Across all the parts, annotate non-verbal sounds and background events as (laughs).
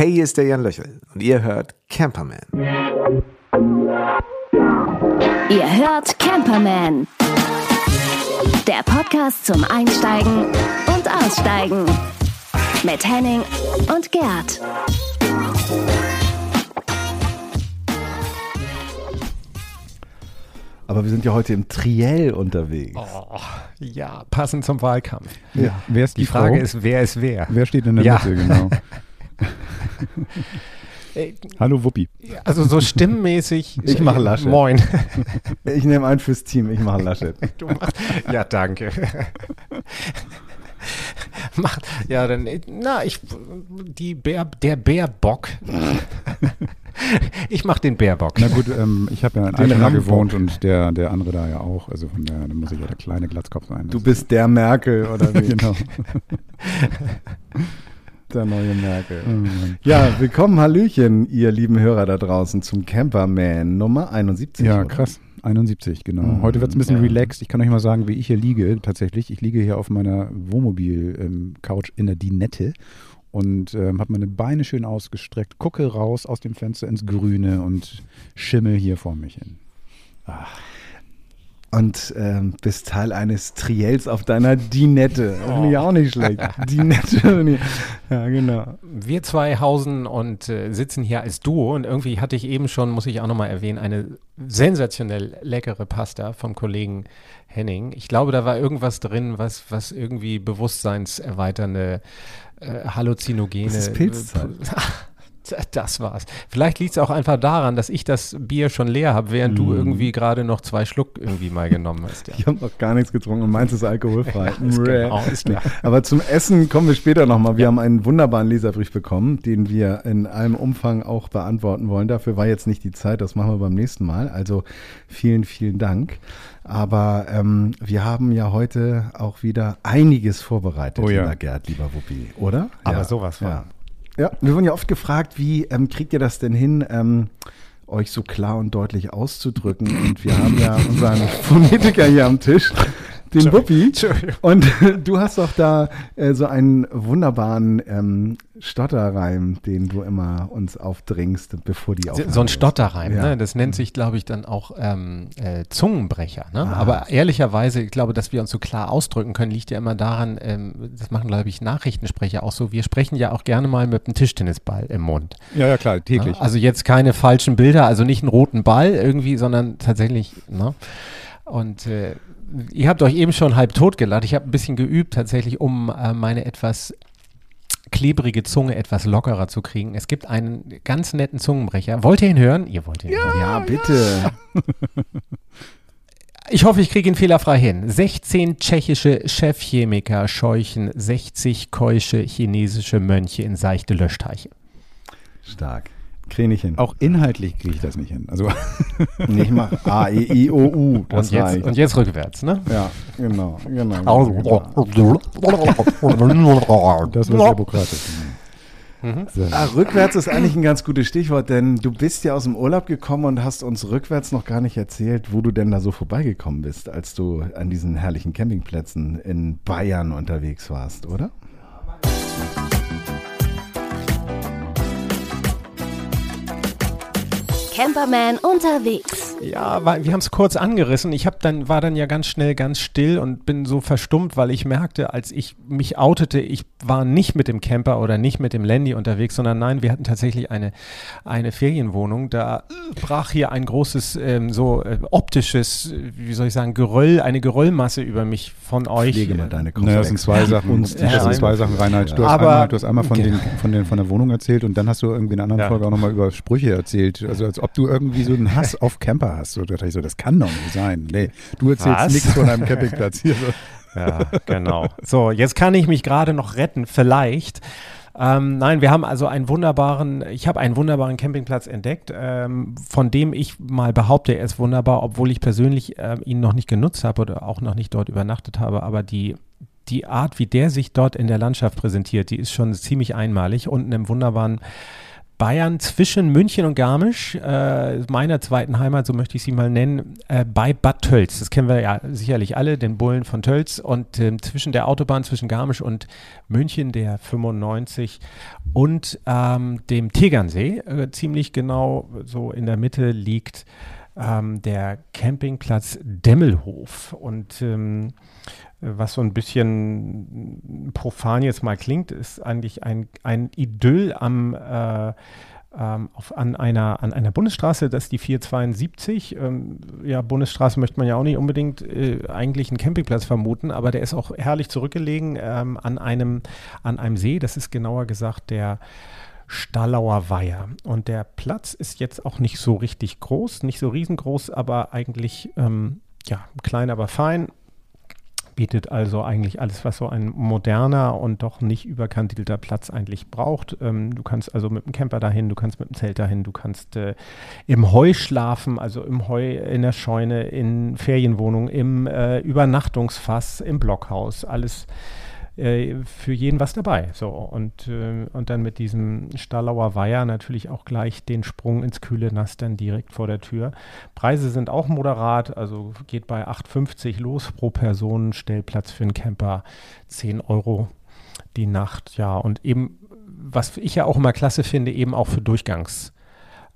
Hey, hier ist der Jan Löchel und ihr hört Camperman. Ihr hört Camperman. Der Podcast zum Einsteigen und Aussteigen. Mit Henning und Gerd. Aber wir sind ja heute im Triell unterwegs. Oh, ja, passend zum Wahlkampf. Ja. Wer ist Die die, Frage Frau? ist, wer ist wer? Wer steht in der Ja. Mitte, genau. (laughs) (laughs) Hallo Wuppi. Also so stimmmäßig. (laughs) Ich mache Laschet. Moin. (laughs) Ich nehme einen fürs Team, ich mache Laschet. Du machst, ja, danke. Mach, ja, dann, na, ich, die Bär, der Bärbock. Ich mach den Bärbock. Na gut, ähm, ich habe ja in Den Altena gewohnt und der, der andere da ja auch. Also von daher, da muss ich ja der kleine Glatzkopf sein. Du bist der Merkel oder wie? genau. Der neue Merkel. (laughs) Mann. Ja, willkommen, Hallöchen, ihr lieben Hörer da draußen zum Camperman Nummer 71. Ja, oder? krass. 71, genau. Mhm. Heute wird es ein bisschen Ja. relaxed. Ich kann euch mal sagen, wie ich hier liege. Tatsächlich, ich liege hier auf meiner Wohnmobil-Couch in der Dinette und ähm, habe meine Beine schön ausgestreckt, gucke raus aus dem Fenster ins Grüne und schimmel hier vor mich hin. Und ähm, bist Teil eines Triels auf deiner Dinette. Das Finde ich auch nicht schlecht. (laughs) Dinette. Ja, genau. Wir zwei hausen und äh, sitzen hier als Duo und irgendwie hatte ich eben schon, muss ich auch nochmal erwähnen, eine sensationell leckere Pasta vom Kollegen Henning. Ich glaube, da war irgendwas drin, was, was irgendwie bewusstseinserweiternde äh, Halluzinogene. Das ist Pilzzeit. (laughs) (laughs) Das war's. Vielleicht liegt es auch einfach daran, dass ich das Bier schon leer habe, während du Mm. irgendwie gerade noch zwei Schluck irgendwie mal genommen hast. Ja. Ich habe noch gar nichts getrunken und meins ist alkoholfrei. (laughs) genau, ist klar. (laughs) Aber zum Essen kommen wir später nochmal. Wir haben einen wunderbaren Leserbrief bekommen, den wir in allem Umfang auch beantworten wollen. Dafür war jetzt nicht die Zeit, das machen wir beim nächsten Mal. Also vielen, vielen Dank. Aber ähm, wir haben ja heute auch wieder einiges vorbereitet, Oh ja. lieber Gerd, lieber Wuppi, oder? Aber ja. sowas von. Ja. Ja, wir wurden ja oft gefragt, wie ähm, kriegt ihr das denn hin, ähm, euch so klar und deutlich auszudrücken? Und wir haben ja unseren (laughs) Phonetiker hier am Tisch, den Wuppi. Und (laughs) du hast doch da äh, so einen wunderbaren ähm, Stotterreim, den du immer uns aufdringst, bevor die Aufnahme So ein. Stotterreim, Ja. ne? das nennt sich, glaube ich, dann auch ähm, äh, Zungenbrecher. Ne? Ah. Aber ehrlicherweise, ich glaube, dass wir uns so klar ausdrücken können, liegt ja immer daran, ähm, das machen, glaube ich, Nachrichtensprecher auch so. Wir sprechen ja auch gerne mal mit einem Tischtennisball im Mund. Ja, ja, klar, täglich. Ne? Also jetzt keine falschen Bilder, also nicht einen roten Ball irgendwie, sondern tatsächlich, ne? Und äh, ihr habt euch eben schon halb tot gelacht. Ich habe ein bisschen geübt tatsächlich, um äh, meine etwas klebrige Zunge etwas lockerer zu kriegen. Es gibt einen ganz netten Zungenbrecher. Wollt ihr ihn hören? Ihr wollt ihn hören. Ja, bitte. (laughs) Ich hoffe, ich kriege ihn fehlerfrei hin. 16 tschechische Chefchemiker scheuchen 60 keusche chinesische Mönche in seichte Löschteiche. Stark. Krieg nicht hin. Auch inhaltlich kriege ich das nicht hin. Also (laughs) Nee, ich mach A, E, I, O, U. Das Und jetzt, reicht. und jetzt rückwärts, ne? ja, genau, genau. (laughs) genau. das war demokratisch. So. Ah, rückwärts ist eigentlich ein ganz gutes Stichwort, denn du bist ja aus dem Urlaub gekommen und hast uns rückwärts noch gar nicht erzählt, wo du denn da so vorbeigekommen bist, als du an diesen herrlichen Campingplätzen in Bayern unterwegs warst, oder? Camperman unterwegs. Ja, weil wir haben es kurz angerissen. Ich hab dann, war dann ja ganz schnell ganz still und bin so verstummt, weil ich merkte, als ich mich outete, ich war nicht mit dem Camper oder nicht mit dem Landy unterwegs, sondern nein, wir hatten tatsächlich eine, eine Ferienwohnung. Da brach hier ein großes, ähm, so äh, optisches, äh, wie soll ich sagen, Geröll, eine Geröllmasse über mich von euch. Pflege mal deine Naja, das sind zwei Sachen. Uns das sind zwei Sachen, Reinhard. Du hast, Aber- einmal, du hast einmal von, den, von, den, von der Wohnung erzählt und dann hast du irgendwie in einer anderen Ja. Folge auch nochmal über Sprüche erzählt. Also als ob du irgendwie so einen Hass auf Camper hast. So, da dachte ich so, das kann doch nicht sein. Nee, du erzählst nichts von einem Campingplatz hier. (laughs) Ja, genau. So, jetzt kann ich mich gerade noch retten, vielleicht. Ähm, nein, wir haben also einen wunderbaren, ich habe einen wunderbaren Campingplatz entdeckt, ähm, von dem ich mal behaupte, er ist wunderbar, obwohl ich persönlich ähm, ihn noch nicht genutzt habe oder auch noch nicht dort übernachtet habe, aber die, die Art, wie der sich dort in der Landschaft präsentiert, die ist schon ziemlich einmalig. Unten im wunderbaren Bayern zwischen München und Garmisch, äh, meiner zweiten Heimat, so möchte ich sie mal nennen, äh, bei Bad Tölz. Das kennen wir ja sicherlich alle, den Bullen von Tölz. Und ähm, zwischen der Autobahn zwischen Garmisch und München, der 95, und ähm, dem Tegernsee, äh, ziemlich genau so in der Mitte liegt ähm, der Campingplatz Demmelhof. Und ähm, was so ein bisschen profan jetzt mal klingt, ist eigentlich ein, ein Idyll am äh, ähm, auf, an, einer, an einer Bundesstraße, das ist die 472. Ähm, ja, Bundesstraße möchte man ja auch nicht unbedingt äh, eigentlich einen Campingplatz vermuten, aber der ist auch herrlich zurückgelegen ähm, an, einem, an einem See. Das ist genauer gesagt der Stallauer Weiher. Und der Platz ist jetzt auch nicht so richtig groß, nicht so riesengroß, aber eigentlich ähm, ja, klein, aber fein bietet also eigentlich alles, was so ein moderner und doch nicht überkantelter Platz eigentlich braucht. Ähm, du kannst also mit dem Camper dahin, du kannst mit dem Zelt dahin, du kannst äh, im Heu schlafen, also im Heu, in der Scheune, in Ferienwohnungen, im äh, Übernachtungsfass, im Blockhaus, alles äh, für jeden was dabei. So, und, äh, und dann mit diesem Stallauer Weiher natürlich auch gleich den Sprung ins kühle Nass dann direkt vor der Tür. Preise sind auch moderat, also geht bei 8,50 los pro Person, Stellplatz für einen Camper 10 Euro die Nacht, ja. Und eben, was ich ja auch immer klasse finde, eben auch für Durchgangs-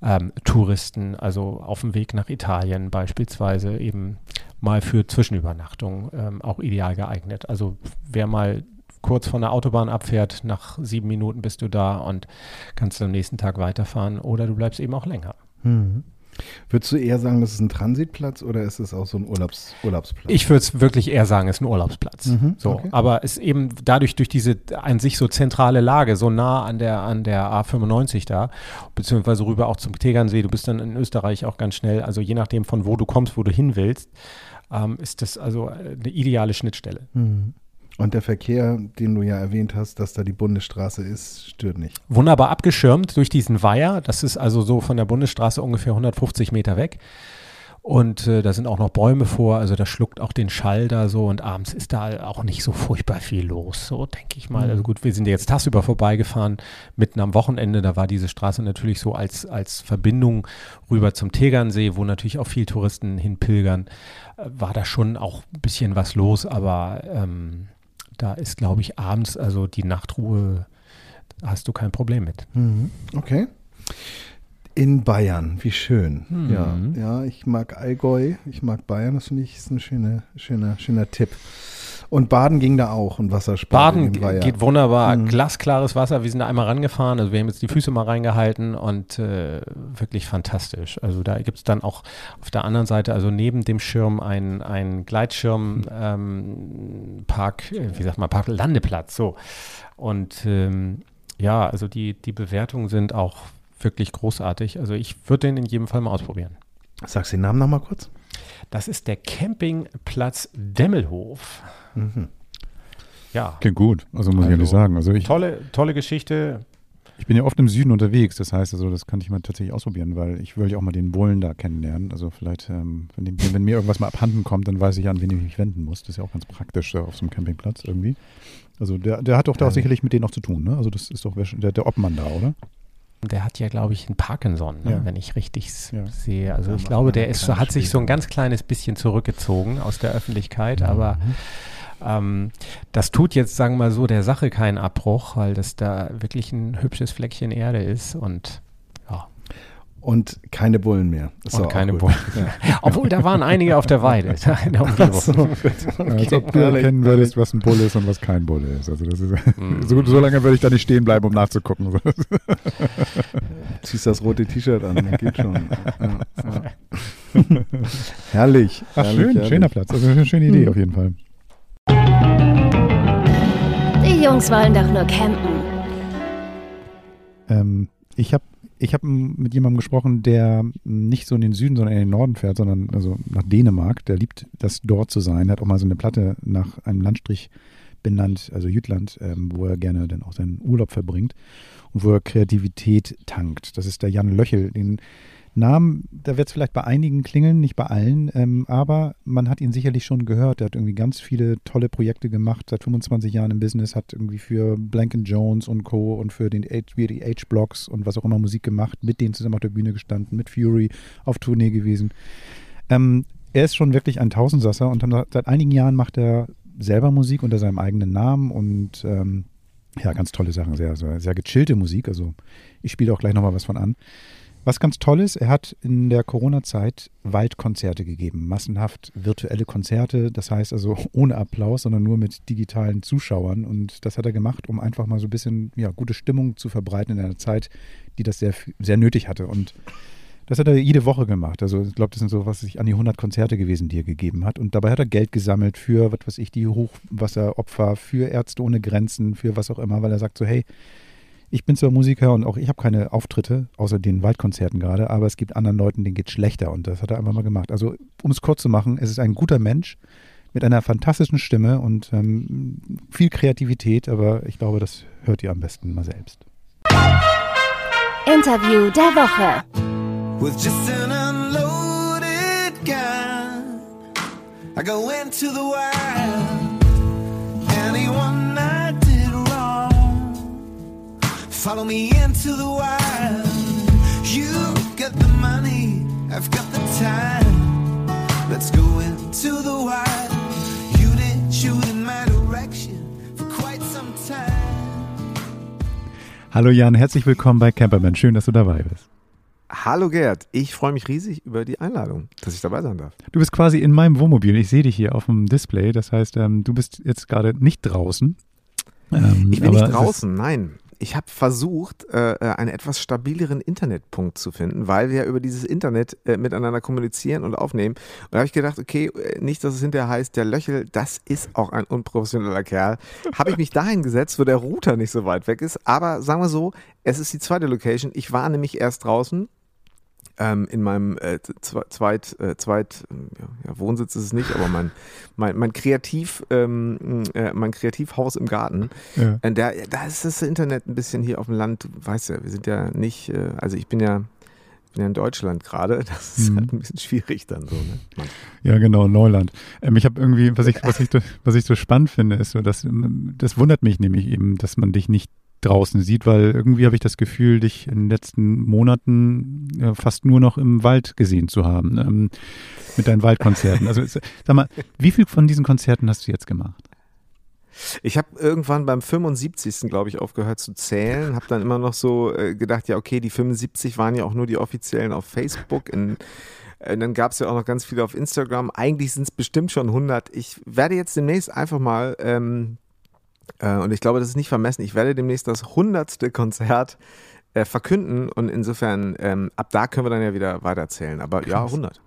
ähm, Touristen, also auf dem Weg nach Italien beispielsweise eben mal für Zwischenübernachtung ähm, auch ideal geeignet. Also wer mal kurz von der Autobahn abfährt, nach sieben Minuten bist du da und kannst am nächsten Tag weiterfahren oder du bleibst eben auch länger. Mhm. Würdest du eher sagen, das ist ein Transitplatz oder ist es auch so ein Urlaubs Urlaubsplatz? Ich würde es wirklich eher sagen, es ist ein Urlaubsplatz. Mhm, so, okay. aber es eben dadurch durch diese an sich so zentrale Lage, so nah an der an der A95 da, beziehungsweise rüber auch zum Tegernsee. Du bist dann in Österreich auch ganz schnell. Also je nachdem von wo du kommst, wo du hin willst, ähm, ist das also eine ideale Schnittstelle. Mhm. Und der Verkehr, den du ja erwähnt hast, dass da die Bundesstraße ist, stört nicht. Wunderbar abgeschirmt durch diesen Weiher. Das ist also so von der Bundesstraße ungefähr 150 Meter weg. Und äh, da sind auch noch Bäume vor, also das schluckt auch den Schall da so und abends ist da auch nicht so furchtbar viel los, so denke ich mal. Also mhm. gut, wir sind jetzt tagsüber vorbeigefahren, mitten am Wochenende, da war diese Straße natürlich so als, als Verbindung rüber zum Tegernsee, wo natürlich auch viel Touristen hinpilgern, äh, war da schon auch ein bisschen was los, aber ähm, da ist, glaube ich, abends, also die Nachtruhe, hast du kein Problem mit. Mhm. Okay. In Bayern, wie schön. Mhm. Ja, ja, ich mag Allgäu, ich mag Bayern, das finde ich ist ein schöner, schöner, schöner Tipp. Und Baden ging da auch und Wassersport. Baden geht wunderbar. Mhm. Glasklares Wasser. Wir sind da einmal rangefahren. Also wir haben jetzt die Füße mal reingehalten und äh, wirklich fantastisch. Also da gibt es dann auch auf der anderen Seite, also neben dem Schirm, ein, ein Gleitschirm, ähm, Park, äh, wie sagt man, Parklandeplatz. So. Und ähm, ja, also die, die Bewertungen sind auch wirklich großartig. Also ich würde den in jedem Fall mal ausprobieren. Sagst du den Namen nochmal kurz? Das ist der Campingplatz Demmelhof. Mhm. Ja. Klingt gut, also muss also, ich ehrlich sagen. Also ich, tolle, tolle Geschichte. Ich bin ja oft im Süden unterwegs, das heißt, also das kann ich mal tatsächlich ausprobieren, weil ich will ja auch mal den Bullen da kennenlernen. Also vielleicht, ähm, wenn, wenn, mir irgendwas mal abhanden kommt, dann weiß ich, an wen ich mich wenden muss. Das ist ja auch ganz praktisch auf so einem Campingplatz irgendwie. Also der, der hat doch da auch sicherlich mit denen auch zu tun, ne? Also das ist doch der, der Obmann da, oder? Der hat ja, glaube ich, einen Parkinson, ne? ja. wenn ich richtig ja. sehe. Also ja, ich glaube, der ist, hat sich so ein ganz kleines bisschen zurückgezogen aus der Öffentlichkeit, mhm. Ähm, das tut jetzt, sagen wir mal so, der Sache keinen Abbruch, weil das da wirklich ein hübsches Fleckchen Erde ist und und keine Bullen mehr. Das und keine Bullen. Ja. (laughs) Obwohl, da waren einige auf der Weide (laughs) (laughs) in der Umgebung. So, okay. Als ob du erkennen würdest, was ein Bulle ist und was kein Bulle ist. Also das ist mm. so, so, lange würde ich da nicht stehen bleiben, um nachzugucken. Ziehst das rote T-Shirt an, geht schon. Ja, ja. herrlich. Ach, herrlich, schön, herrlich. schöner Platz. Also eine schöne Idee hm. auf jeden Fall. Die Jungs wollen doch nur campen. Ähm, ich habe ich habe mit jemandem gesprochen, der nicht so in den Süden, sondern in den Norden fährt, sondern also nach Dänemark. Der liebt das dort zu sein. Der hat auch mal so eine Platte nach einem Landstrich benannt, also Jütland, ähm, wo er gerne dann auch seinen Urlaub verbringt und wo er Kreativität tankt. Das ist der Jan Löchel. Den Namen, da wird es vielleicht bei einigen klingeln, nicht bei allen, ähm, aber man hat ihn sicherlich schon gehört. Er hat irgendwie ganz viele tolle Projekte gemacht, seit 25 Jahren im Business, hat irgendwie für Blank Jones und Co. und für den H-Blocks und was auch immer Musik gemacht, mit denen zusammen auf der Bühne gestanden, mit Fury auf Tournee gewesen. Ähm, er ist schon wirklich ein Tausendsasser und seit einigen Jahren macht er selber Musik unter seinem eigenen Namen und ähm, ja, ganz tolle Sachen, sehr, sehr, sehr gechillte Musik. Also ich spiele auch gleich nochmal was von an. Was ganz toll ist, er hat in der Corona-Zeit Waldkonzerte gegeben, massenhaft virtuelle Konzerte, das heißt also (laughs) ohne Applaus, sondern nur mit digitalen Zuschauern. Und das hat er gemacht, um einfach mal so ein bisschen ja, gute Stimmung zu verbreiten in einer Zeit, die das sehr, sehr nötig hatte. Und das hat er jede Woche gemacht. Also ich glaube, das sind so was sich an die 100 Konzerte gewesen, die er gegeben hat. Und dabei hat er Geld gesammelt für, was weiß ich, die Hochwasseropfer, für Ärzte ohne Grenzen, für was auch immer, weil er sagt so, hey, ich bin zwar Musiker und auch ich habe keine Auftritte, außer den Waldkonzerten gerade, aber es gibt anderen Leuten, denen geht schlechter und das hat er einfach mal gemacht. Also, um es kurz zu machen, es ist ein guter Mensch mit einer fantastischen Stimme und ähm, viel Kreativität, aber ich glaube, das hört ihr am besten mal selbst. Interview der Woche. With just an unloaded gun, I go into the wild. Anyone follow me into the wild. You got the money, I've got the time. Let's go into the wild. You didn't shoot in my direction for quite some time. Hallo Jan, herzlich willkommen bei Camperman. Schön, dass du dabei bist. Hallo Gerd, ich freue mich riesig über die Einladung, dass ich dabei sein darf. Du bist quasi in meinem Wohnmobil. Ich sehe dich hier auf dem Display. Das heißt, ähm, du bist jetzt gerade nicht draußen. Ähm, ich bin nicht draußen, nein. Ich habe versucht, äh, einen etwas stabileren Internetpunkt zu finden, weil wir über dieses Internet äh, miteinander kommunizieren und aufnehmen. Und da habe ich gedacht, okay, äh, nicht, dass es hinterher heißt, der Löchel, das ist auch ein unprofessioneller Kerl. Habe ich mich dahin gesetzt, wo der Router nicht so weit weg ist. Aber sagen wir so, es ist die zweite Location. Ich war nämlich erst draußen ähm, in meinem äh, Zweit, äh, Zweit ja, Wohnsitz ist es nicht, aber mein, mein, mein Kreativ, ähm, äh, mein Kreativhaus im Garten. Ja. Äh, da, da ist das Internet ein bisschen hier auf dem Land, weißt du, wir sind ja nicht, äh, also ich bin ja bin ja in Deutschland gerade, (laughs) das ist mhm. halt ein bisschen schwierig dann so. Ne? Ja, genau, Neuland. Ähm, ich habe irgendwie, was ich, was, ich, was ich so spannend finde, ist so, dass das wundert mich nämlich eben, dass man dich nicht draußen sieht, weil irgendwie habe ich das Gefühl, dich in den letzten Monaten ja, fast nur noch im Wald gesehen zu haben, ähm, mit deinen Waldkonzerten. Also sag mal, wie viel von diesen Konzerten hast du jetzt gemacht? Ich habe irgendwann beim 75. glaube ich aufgehört zu zählen, habe dann immer noch so äh, gedacht, ja okay, die 75 waren ja auch nur die offiziellen auf Facebook. In, äh, dann gab es ja auch noch ganz viele auf Instagram. Eigentlich sind es bestimmt schon 100. Ich werde jetzt demnächst einfach mal ähm, äh, und ich glaube, das ist nicht vermessen. Ich werde demnächst das hundertste Konzert äh, verkünden und insofern, ähm, ab da können wir dann ja wieder weiterzählen. Aber Krass. ja, 100.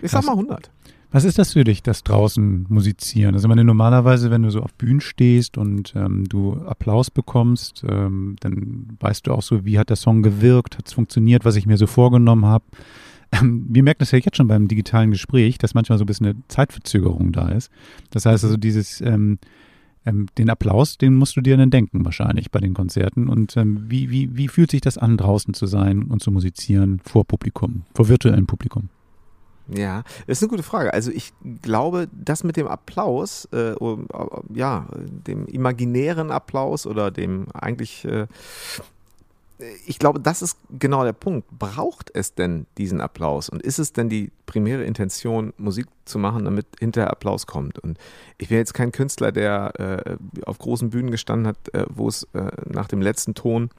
Ich sag mal 100. Was ist das für dich, das draußen musizieren? Also, meine, normalerweise, wenn du so auf Bühnen stehst und ähm, du Applaus bekommst, ähm, dann weißt du auch so, wie hat der Song gewirkt, hat es funktioniert, was ich mir so vorgenommen habe. Ähm, wir merken das ja jetzt schon beim digitalen Gespräch, dass manchmal so ein bisschen eine Zeitverzögerung da ist. Das heißt also, dieses, ähm, den Applaus, den musst du dir dann denken wahrscheinlich bei den Konzerten. Und ähm, wie, wie, wie fühlt sich das an, draußen zu sein und zu musizieren vor Publikum, vor virtuellem Publikum? Ja, das ist eine gute Frage. Also ich glaube, das mit dem Applaus, äh, ja, dem imaginären Applaus oder dem eigentlich äh, ich glaube, das ist genau der Punkt. Braucht es denn diesen Applaus? Und ist es denn die primäre Intention, Musik zu machen, damit hinterher Applaus kommt? Und ich bin jetzt kein Künstler, der äh, auf großen Bühnen gestanden hat, äh, wo es äh, nach dem letzten Ton,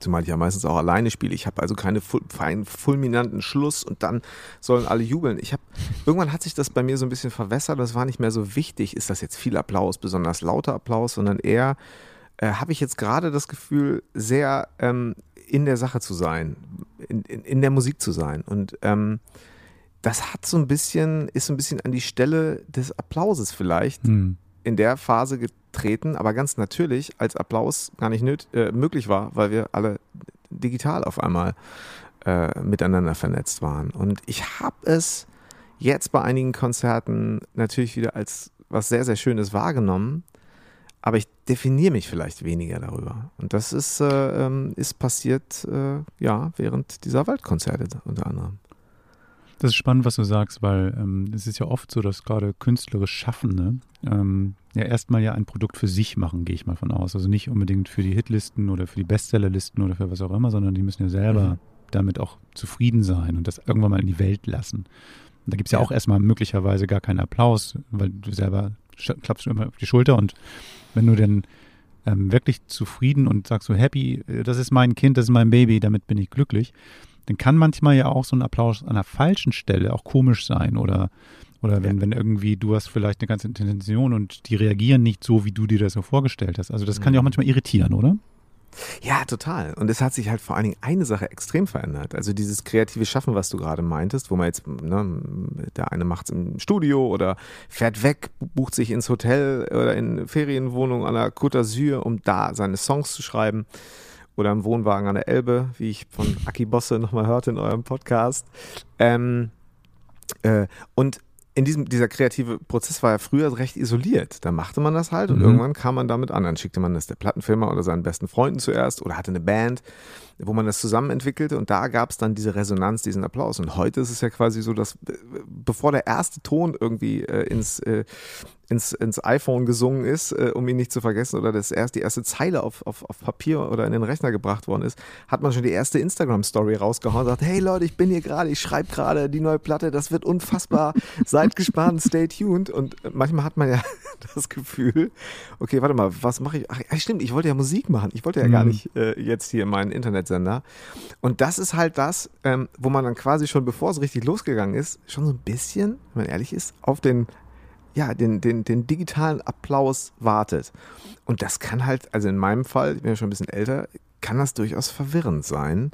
zumal ich ja meistens auch alleine spiele, ich habe also keine feinen, fulminanten Schluss und dann sollen alle jubeln. Ich habe, irgendwann hat sich das bei mir so ein bisschen verwässert, das war nicht mehr so wichtig, ist das jetzt viel Applaus, besonders lauter Applaus, sondern eher äh, habe ich jetzt gerade das Gefühl, sehr ähm, in der Sache zu sein, in, in, in der Musik zu sein. Und ähm, das hat so ein bisschen, ist so ein bisschen an die Stelle des Applauses vielleicht hm. in der Phase getreten, aber ganz natürlich, als Applaus gar nicht nöt, äh, möglich war, weil wir alle digital auf einmal äh, miteinander vernetzt waren. Und ich habe es jetzt bei einigen Konzerten natürlich wieder als was sehr, sehr Schönes wahrgenommen. Aber ich definiere mich vielleicht weniger darüber. Und das ist, äh, ähm, ist passiert, äh, ja, während dieser Waldkonzerte unter anderem. Das ist spannend, was du sagst, weil ähm, es ist ja oft so, dass gerade künstlerisch Schaffende ähm, ja erstmal ja ein Produkt für sich machen, gehe ich mal von aus. Also nicht unbedingt für die Hitlisten oder für die Bestsellerlisten oder für was auch immer, sondern die müssen ja selber Mhm. damit auch zufrieden sein und das irgendwann mal in die Welt lassen. Und da gibt es ja, Ja. auch erstmal möglicherweise gar keinen Applaus, weil du selber klappst du immer auf die Schulter und wenn du dann ähm, wirklich zufrieden und sagst so happy, äh, das ist mein Kind, das ist mein Baby, damit bin ich glücklich, dann kann manchmal ja auch so ein Applaus an der falschen Stelle auch komisch sein oder oder wenn, wenn irgendwie du hast vielleicht eine ganze Intention und die reagieren nicht so, wie du dir das so vorgestellt hast. Also das kann ja auch manchmal irritieren, oder? Ja, total. Und es hat sich halt vor allen Dingen eine Sache extrem verändert. Also dieses kreative Schaffen, was du gerade meintest, wo man jetzt, ne, der eine macht es im Studio oder fährt weg, bucht sich ins Hotel oder in Ferienwohnung an der Côte d'Azur, um da seine Songs zu schreiben. Oder im Wohnwagen an der Elbe, wie ich von Aki Bosse nochmal hörte in eurem Podcast. Ähm, äh, und in diesem, dieser kreative Prozess war ja früher recht isoliert. Da machte man das halt und Mhm. irgendwann kam man damit an. Dann schickte man das der Plattenfirma oder seinen besten Freunden zuerst oder hatte eine Band, wo man das zusammen entwickelte und da gab es dann diese Resonanz, diesen Applaus. Und heute ist es ja quasi so, dass äh, bevor der erste Ton irgendwie äh, ins, äh, ins, ins iPhone gesungen ist, äh, um ihn nicht zu vergessen, oder das erst, die erste Zeile auf, auf, auf Papier oder in den Rechner gebracht worden ist, hat man schon die erste Instagram-Story rausgehauen und sagt, hey Leute, ich bin hier gerade, ich schreibe gerade die neue Platte, das wird unfassbar, (laughs) seid gespannt, stay tuned. Und äh, manchmal hat man ja (laughs) das Gefühl, okay, warte mal, was mache ich? Ach stimmt, ich wollte ja Musik machen, ich wollte ja gar Mhm. nicht äh, jetzt hier meinen Internetsender. Und das ist halt das, ähm, wo man dann quasi schon, bevor es richtig losgegangen ist, schon so ein bisschen, wenn man ehrlich ist, auf den ja, den, den, den digitalen Applaus wartet. Und das kann halt, also in meinem Fall, ich bin ja schon ein bisschen älter, kann das durchaus verwirrend sein.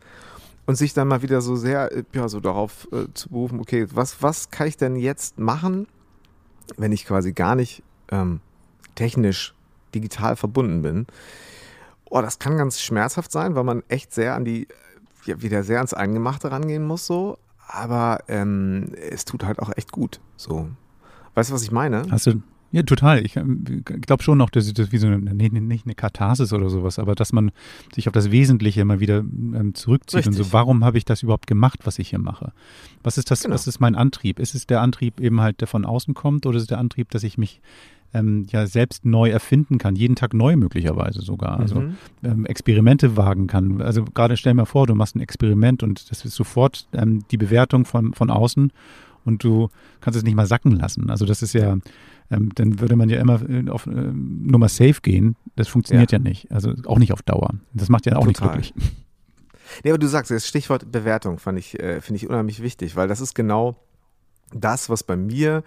Und sich dann mal wieder so sehr, äh, ja, so darauf äh, zu berufen, okay, was, was kann ich denn jetzt machen, wenn ich quasi gar nicht ähm, technisch digital verbunden bin? Oh, das kann ganz schmerzhaft sein, weil man echt sehr an die, ja, wieder sehr ans Eingemachte rangehen muss, so. Aber ähm, es tut halt auch echt gut, so. Weißt du, was ich meine? Hast du, ja, total. Ich glaube schon noch, dass das wie so eine, nicht eine Katharsis oder sowas, aber dass man sich auf das Wesentliche immer wieder ähm, zurückzieht und Richtig. so, warum habe ich das überhaupt gemacht, was ich hier mache? Was ist das, Genau. was ist mein Antrieb? Ist es der Antrieb eben halt, der von außen kommt oder ist es der Antrieb, dass ich mich ähm, ja selbst neu erfinden kann, jeden Tag neu möglicherweise sogar. Also Mhm. ähm, Experimente wagen kann. Also gerade stell mir vor, du machst ein Experiment und das ist sofort ähm, die Bewertung von, von außen und du kannst es nicht mal sacken lassen. Also das ist ja, ähm, dann würde man ja immer äh, auf äh, Nummer safe gehen. Das funktioniert ja. nicht. Also auch nicht auf Dauer. Das macht ja auch nicht Total. glücklich. (laughs) Nee, aber du sagst, das Stichwort Bewertung fand ich, äh, finde ich unheimlich wichtig, weil das ist genau das, was bei mir,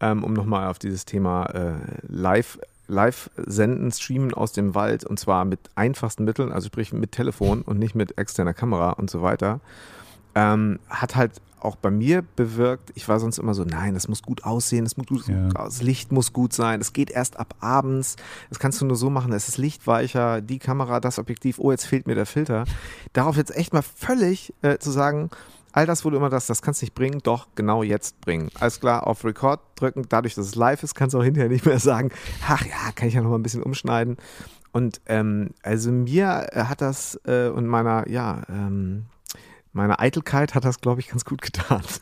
ähm, um nochmal auf dieses Thema äh, live, live senden, streamen aus dem Wald und zwar mit einfachsten Mitteln, also sprich mit Telefon und nicht mit externer Kamera und so weiter, ähm, hat halt auch bei mir bewirkt, ich war sonst immer so, nein, das muss gut aussehen, das, muss gut, Ja. das Licht muss gut sein, es geht erst ab abends, das kannst du nur so machen, es ist lichtweicher, die Kamera, das Objektiv, oh, jetzt fehlt mir der Filter. Darauf jetzt echt mal völlig äh, zu sagen, all das, wo du immer das, das kannst du nicht bringen, doch genau jetzt bringen. Alles klar, auf Record drücken, dadurch, dass es live ist, kannst du auch hinterher nicht mehr sagen, ach ja, kann ich ja noch mal ein bisschen umschneiden. Und ähm, also mir äh, hat das äh, und meiner, ja, ähm, meiner Eitelkeit hat das, glaube ich, ganz gut getan. (laughs)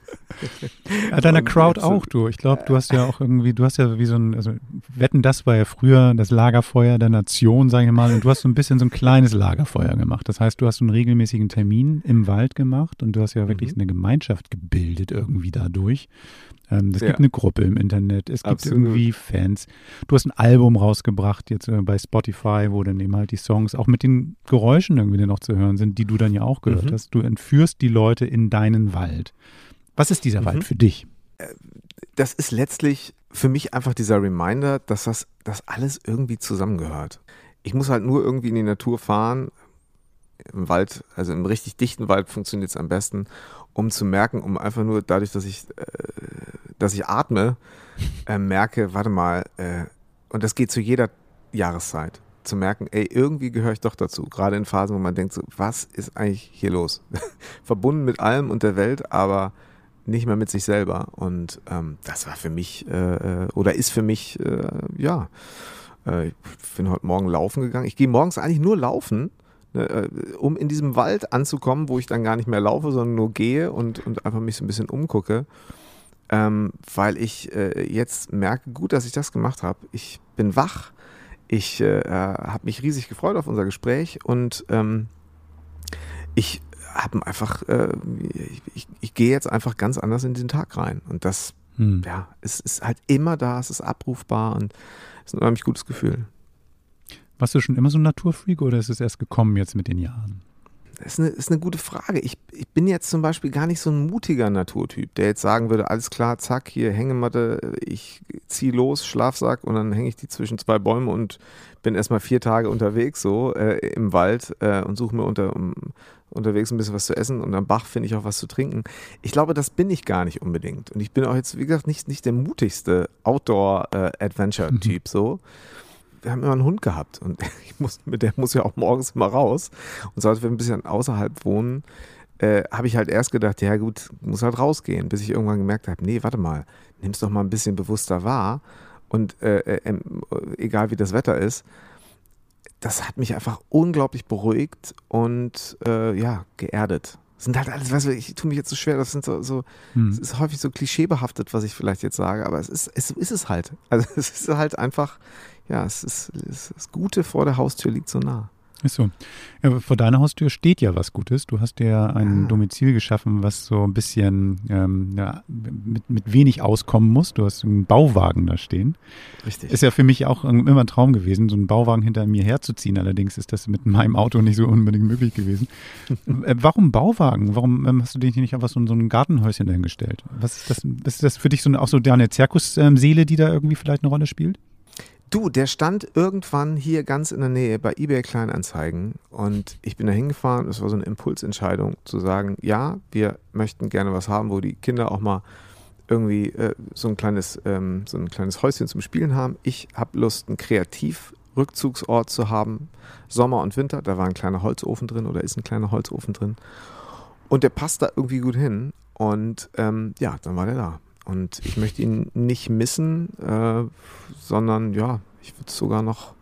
Ja, deiner Crowd auch, du. Ich glaube, du hast ja auch irgendwie, du hast ja wie so ein, also Wetten, das war ja früher das Lagerfeuer der Nation, sage ich mal, und du hast so ein bisschen so ein kleines Lagerfeuer gemacht. Das heißt, du hast so einen regelmäßigen Termin im Wald gemacht und du hast ja wirklich Mhm. eine Gemeinschaft gebildet irgendwie dadurch. Ähm, es Ja. gibt eine Gruppe im Internet, es gibt Absolut. irgendwie Fans. Du hast ein Album rausgebracht jetzt äh, bei Spotify, wo dann eben halt die Songs auch mit den Geräuschen irgendwie noch zu hören sind, die du dann ja auch gehört Mhm. hast. Du entführst die Leute in deinen Wald. Was ist dieser Mhm. Wald für dich? das ist letztlich für mich einfach dieser Reminder, dass das dass alles irgendwie zusammengehört. Ich muss halt nur irgendwie in die Natur fahren. Im Wald, also im richtig dichten Wald funktioniert es am besten, um zu merken, um einfach nur dadurch, dass ich, äh, dass ich atme, äh, merke, warte mal, äh, und das geht zu jeder Jahreszeit, zu merken, ey, irgendwie gehöre ich doch dazu. Gerade in Phasen, wo man denkt, so, was ist eigentlich hier los? (laughs) Verbunden mit allem und der Welt, aber nicht mehr mit sich selber. Und ähm, das war für mich äh, äh, oder ist für mich, äh, ja, Äh, ich bin heute Morgen laufen gegangen. Ich gehe morgens eigentlich nur laufen, ne, äh, um in diesem Wald anzukommen, wo ich dann gar nicht mehr laufe, sondern nur gehe und, und einfach mich so ein bisschen umgucke. Ähm, weil ich äh, jetzt merke, gut, dass ich das gemacht habe. Ich bin wach. Ich äh, habe mich riesig gefreut auf unser Gespräch und ähm, ich habe einfach, äh, ich, ich, gehe jetzt einfach ganz anders in den Tag rein. Und das, Hm. ja, es ist halt immer da, es ist abrufbar und es ist ein unheimlich gutes Gefühl. Warst du schon immer so ein Naturfreak oder ist es erst gekommen jetzt mit den Jahren? Das ist eine, ist eine gute Frage. Ich, ich bin jetzt zum Beispiel gar nicht so ein mutiger Naturtyp, der jetzt sagen würde, alles klar, zack, hier Hängematte, ich ziehe los, Schlafsack und dann hänge ich die zwischen zwei Bäume und bin erstmal vier Tage unterwegs so äh, im Wald äh, und suche mir unter, um, unterwegs ein bisschen was zu essen und am Bach finde ich auch was zu trinken. Ich glaube, das bin ich gar nicht unbedingt. Und ich bin auch jetzt, wie gesagt, nicht, nicht der mutigste Outdoor-Adventure-Typ (laughs) so. Wir haben immer einen Hund gehabt und (laughs) ich muss, mit der muss ja auch morgens immer raus. Und seit wir ein bisschen außerhalb wohnen, äh, habe ich halt erst gedacht, ja gut, muss halt rausgehen, bis ich irgendwann gemerkt habe, nee, warte mal, nimm's doch mal ein bisschen bewusster wahr und äh, äh, ähm, egal wie das Wetter ist, das hat mich einfach unglaublich beruhigt und äh, ja, geerdet. Das sind halt alles, weißt du, ich tue mich jetzt so schwer, das sind so, so Hm. es ist häufig so klischeebehaftet, was ich vielleicht jetzt sage, aber es ist, es ist es halt. Also (laughs) es ist halt einfach, ja, es ist, es ist das Gute vor der Haustür liegt so nah. Ist so. Ja, vor deiner Haustür steht ja was Gutes. Du hast dir ein Ah. Domizil geschaffen, was so ein bisschen ähm, ja, mit, mit wenig auskommen muss. Du hast einen Bauwagen da stehen. Richtig. Ist ja für mich auch immer ein Traum gewesen, so einen Bauwagen hinter mir herzuziehen. Allerdings ist das mit meinem Auto nicht so unbedingt möglich gewesen. (laughs) äh, warum Bauwagen? Warum ähm, hast du dich nicht einfach so, so ein Gartenhäuschen dahingestellt? Was ist das? Ist das für dich so eine, auch so deine Zirkusseele, die da irgendwie vielleicht eine Rolle spielt? Du, der stand irgendwann hier ganz in der Nähe bei eBay Kleinanzeigen und ich bin da hingefahren. Es war so eine Impulsentscheidung zu sagen, ja, wir möchten gerne was haben, wo die Kinder auch mal irgendwie äh, so ein kleines ähm, so ein kleines Häuschen zum Spielen haben. Ich habe Lust, einen Kreativrückzugsort zu haben, Sommer und Winter. Da war ein kleiner Holzofen drin oder ist ein kleiner Holzofen drin und der passt da irgendwie gut hin und ähm, ja, dann war der da. Und ich möchte ihn nicht missen, äh, sondern ja, ich würde es sogar noch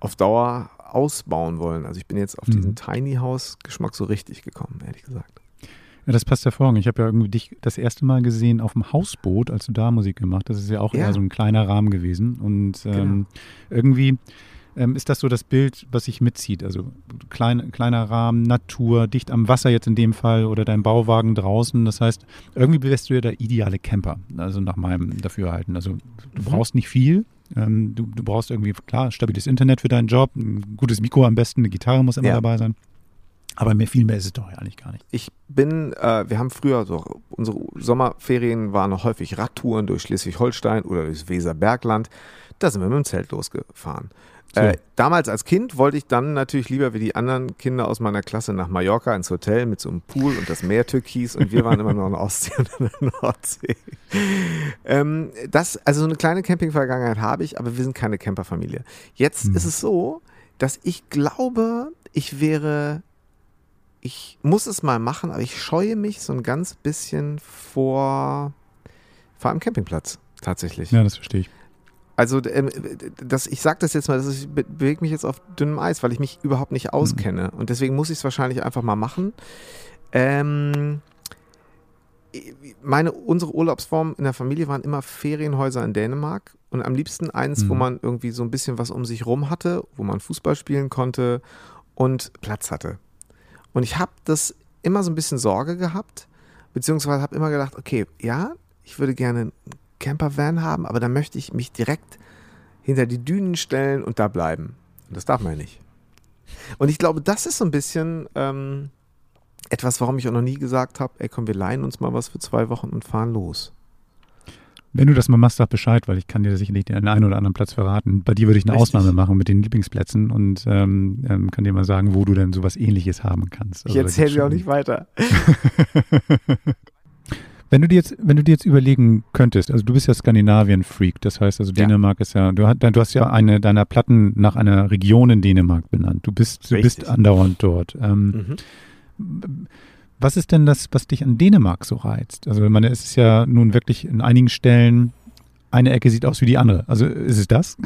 auf Dauer ausbauen wollen. Also ich bin jetzt auf Mhm. diesen Tiny House Geschmack so richtig gekommen, ehrlich gesagt. Ja, das passt hervorragend. Ich habe ja irgendwie dich das erste Mal gesehen auf dem Hausboot, als du da Musik gemacht hast. Das ist ja auch Ja. eher so ein kleiner Rahmen gewesen. Und ähm, irgendwie ähm, ist das so das Bild, was sich mitzieht. Also klein, kleiner Rahmen, Natur, dicht am Wasser jetzt in dem Fall oder dein Bauwagen draußen. Das heißt, irgendwie wärst du ja der ideale Camper. Also nach meinem Dafürhalten. Also du Mhm. brauchst nicht viel. Ähm, du, du brauchst irgendwie, klar, stabiles Internet für deinen Job, ein gutes Mikro am besten, eine Gitarre muss immer Ja. dabei sein. Aber mehr, viel mehr ist es doch eigentlich gar nicht. Ich bin, äh, wir haben früher so, unsere Sommerferien waren häufig Radtouren durch Schleswig-Holstein oder durchs Weserbergland. Da sind wir mit dem Zelt losgefahren. So. Äh, damals als Kind wollte ich dann natürlich lieber wie die anderen Kinder aus meiner Klasse nach Mallorca ins Hotel mit so einem Pool und das Meer türkis und wir waren immer noch in der Ostsee und in der Nordsee. Ähm, das, also so eine kleine Campingvergangenheit habe ich, aber wir sind keine Camperfamilie. Jetzt Hm. ist es so, dass ich glaube, ich wäre ich muss es mal machen, aber ich scheue mich so ein ganz bisschen vor, vor einem Campingplatz tatsächlich. Ja, das verstehe ich. Also ähm, das, ich sage das jetzt mal, das ist, ich be- bewege mich jetzt auf dünnem Eis, weil ich mich überhaupt nicht auskenne. Und deswegen muss ich es wahrscheinlich einfach mal machen. Ähm, meine, unsere Urlaubsformen in der Familie waren immer Ferienhäuser in Dänemark und am liebsten eins, wo Mhm. man irgendwie so ein bisschen was um sich rum hatte, wo man Fußball spielen konnte und Platz hatte. Und ich habe das immer so ein bisschen Sorge gehabt, beziehungsweise habe immer gedacht, okay, ja, ich würde gerne einen Campervan haben, aber dann möchte ich mich direkt hinter die Dünen stellen und da bleiben. Und das darf man ja nicht. Und ich glaube, das ist so ein bisschen ähm, etwas, warum ich auch noch nie gesagt habe, ey komm, wir leihen uns mal was für zwei Wochen und fahren los. Wenn du das mal machst, sag Bescheid, weil ich kann dir sicherlich den einen oder anderen Platz verraten. Bei dir würde ich eine Richtig. Ausnahme machen mit den Lieblingsplätzen und ähm, ähm, kann dir mal sagen, wo du denn sowas ähnliches haben kannst. Ich Also da erzähle dir auch nicht weiter. (laughs) Wenn du dir jetzt, wenn du dir jetzt überlegen könntest, also du bist ja Skandinavien-Freak, das heißt also Ja. Dänemark ist ja, du, hast- du hast ja eine deiner Platten nach einer Region in Dänemark benannt. Du bist, du bist andauernd dort. Ähm, Mhm. Was ist denn das, was dich an Dänemark so reizt? Also, ich meine, es ist ja nun wirklich in einigen Stellen eine Ecke sieht aus wie die andere. Also ist es das?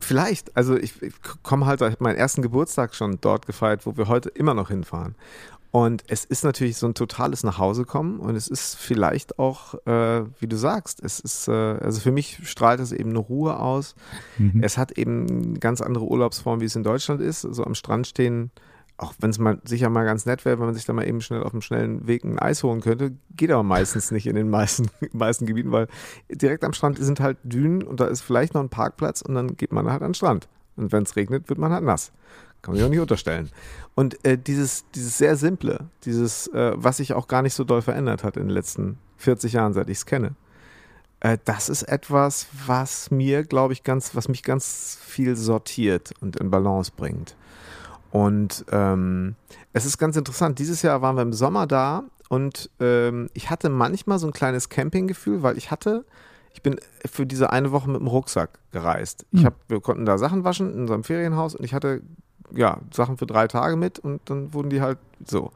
Vielleicht. Also ich, ich komme halt, ich habe meinen ersten Geburtstag schon dort gefeiert, wo wir heute immer noch hinfahren. Und es ist natürlich so ein totales Nachhausekommen und es ist vielleicht auch, äh, wie du sagst, es ist, äh, also für mich strahlt es eben eine Ruhe aus. Mhm. Es hat eben ganz andere Urlaubsformen, wie es in Deutschland ist. So also am Strand stehen, auch wenn es mal sicher mal ganz nett wäre, wenn man sich da mal eben schnell auf dem schnellen Weg ein Eis holen könnte, geht aber meistens nicht in den meisten, (laughs) meisten Gebieten, weil direkt am Strand sind halt Dünen und da ist vielleicht noch ein Parkplatz und dann geht man halt an den Strand. Und wenn es regnet, wird man halt nass. Kann man sich auch nicht unterstellen. Und äh, dieses, dieses sehr simple, dieses, äh, was sich auch gar nicht so doll verändert hat in den letzten 40 Jahren, seit ich es kenne, äh, das ist etwas, was mir, glaube ich, ganz, was mich ganz viel sortiert und in Balance bringt. Und ähm, es ist ganz interessant. Dieses Jahr waren wir im Sommer da und ähm, ich hatte manchmal so ein kleines Campinggefühl, weil ich hatte, ich bin für diese eine Woche mit dem Rucksack gereist. Ich hm. hab, wir konnten da Sachen waschen in unserem Ferienhaus und ich hatte ja, Sachen für drei Tage mit und dann wurden die halt so.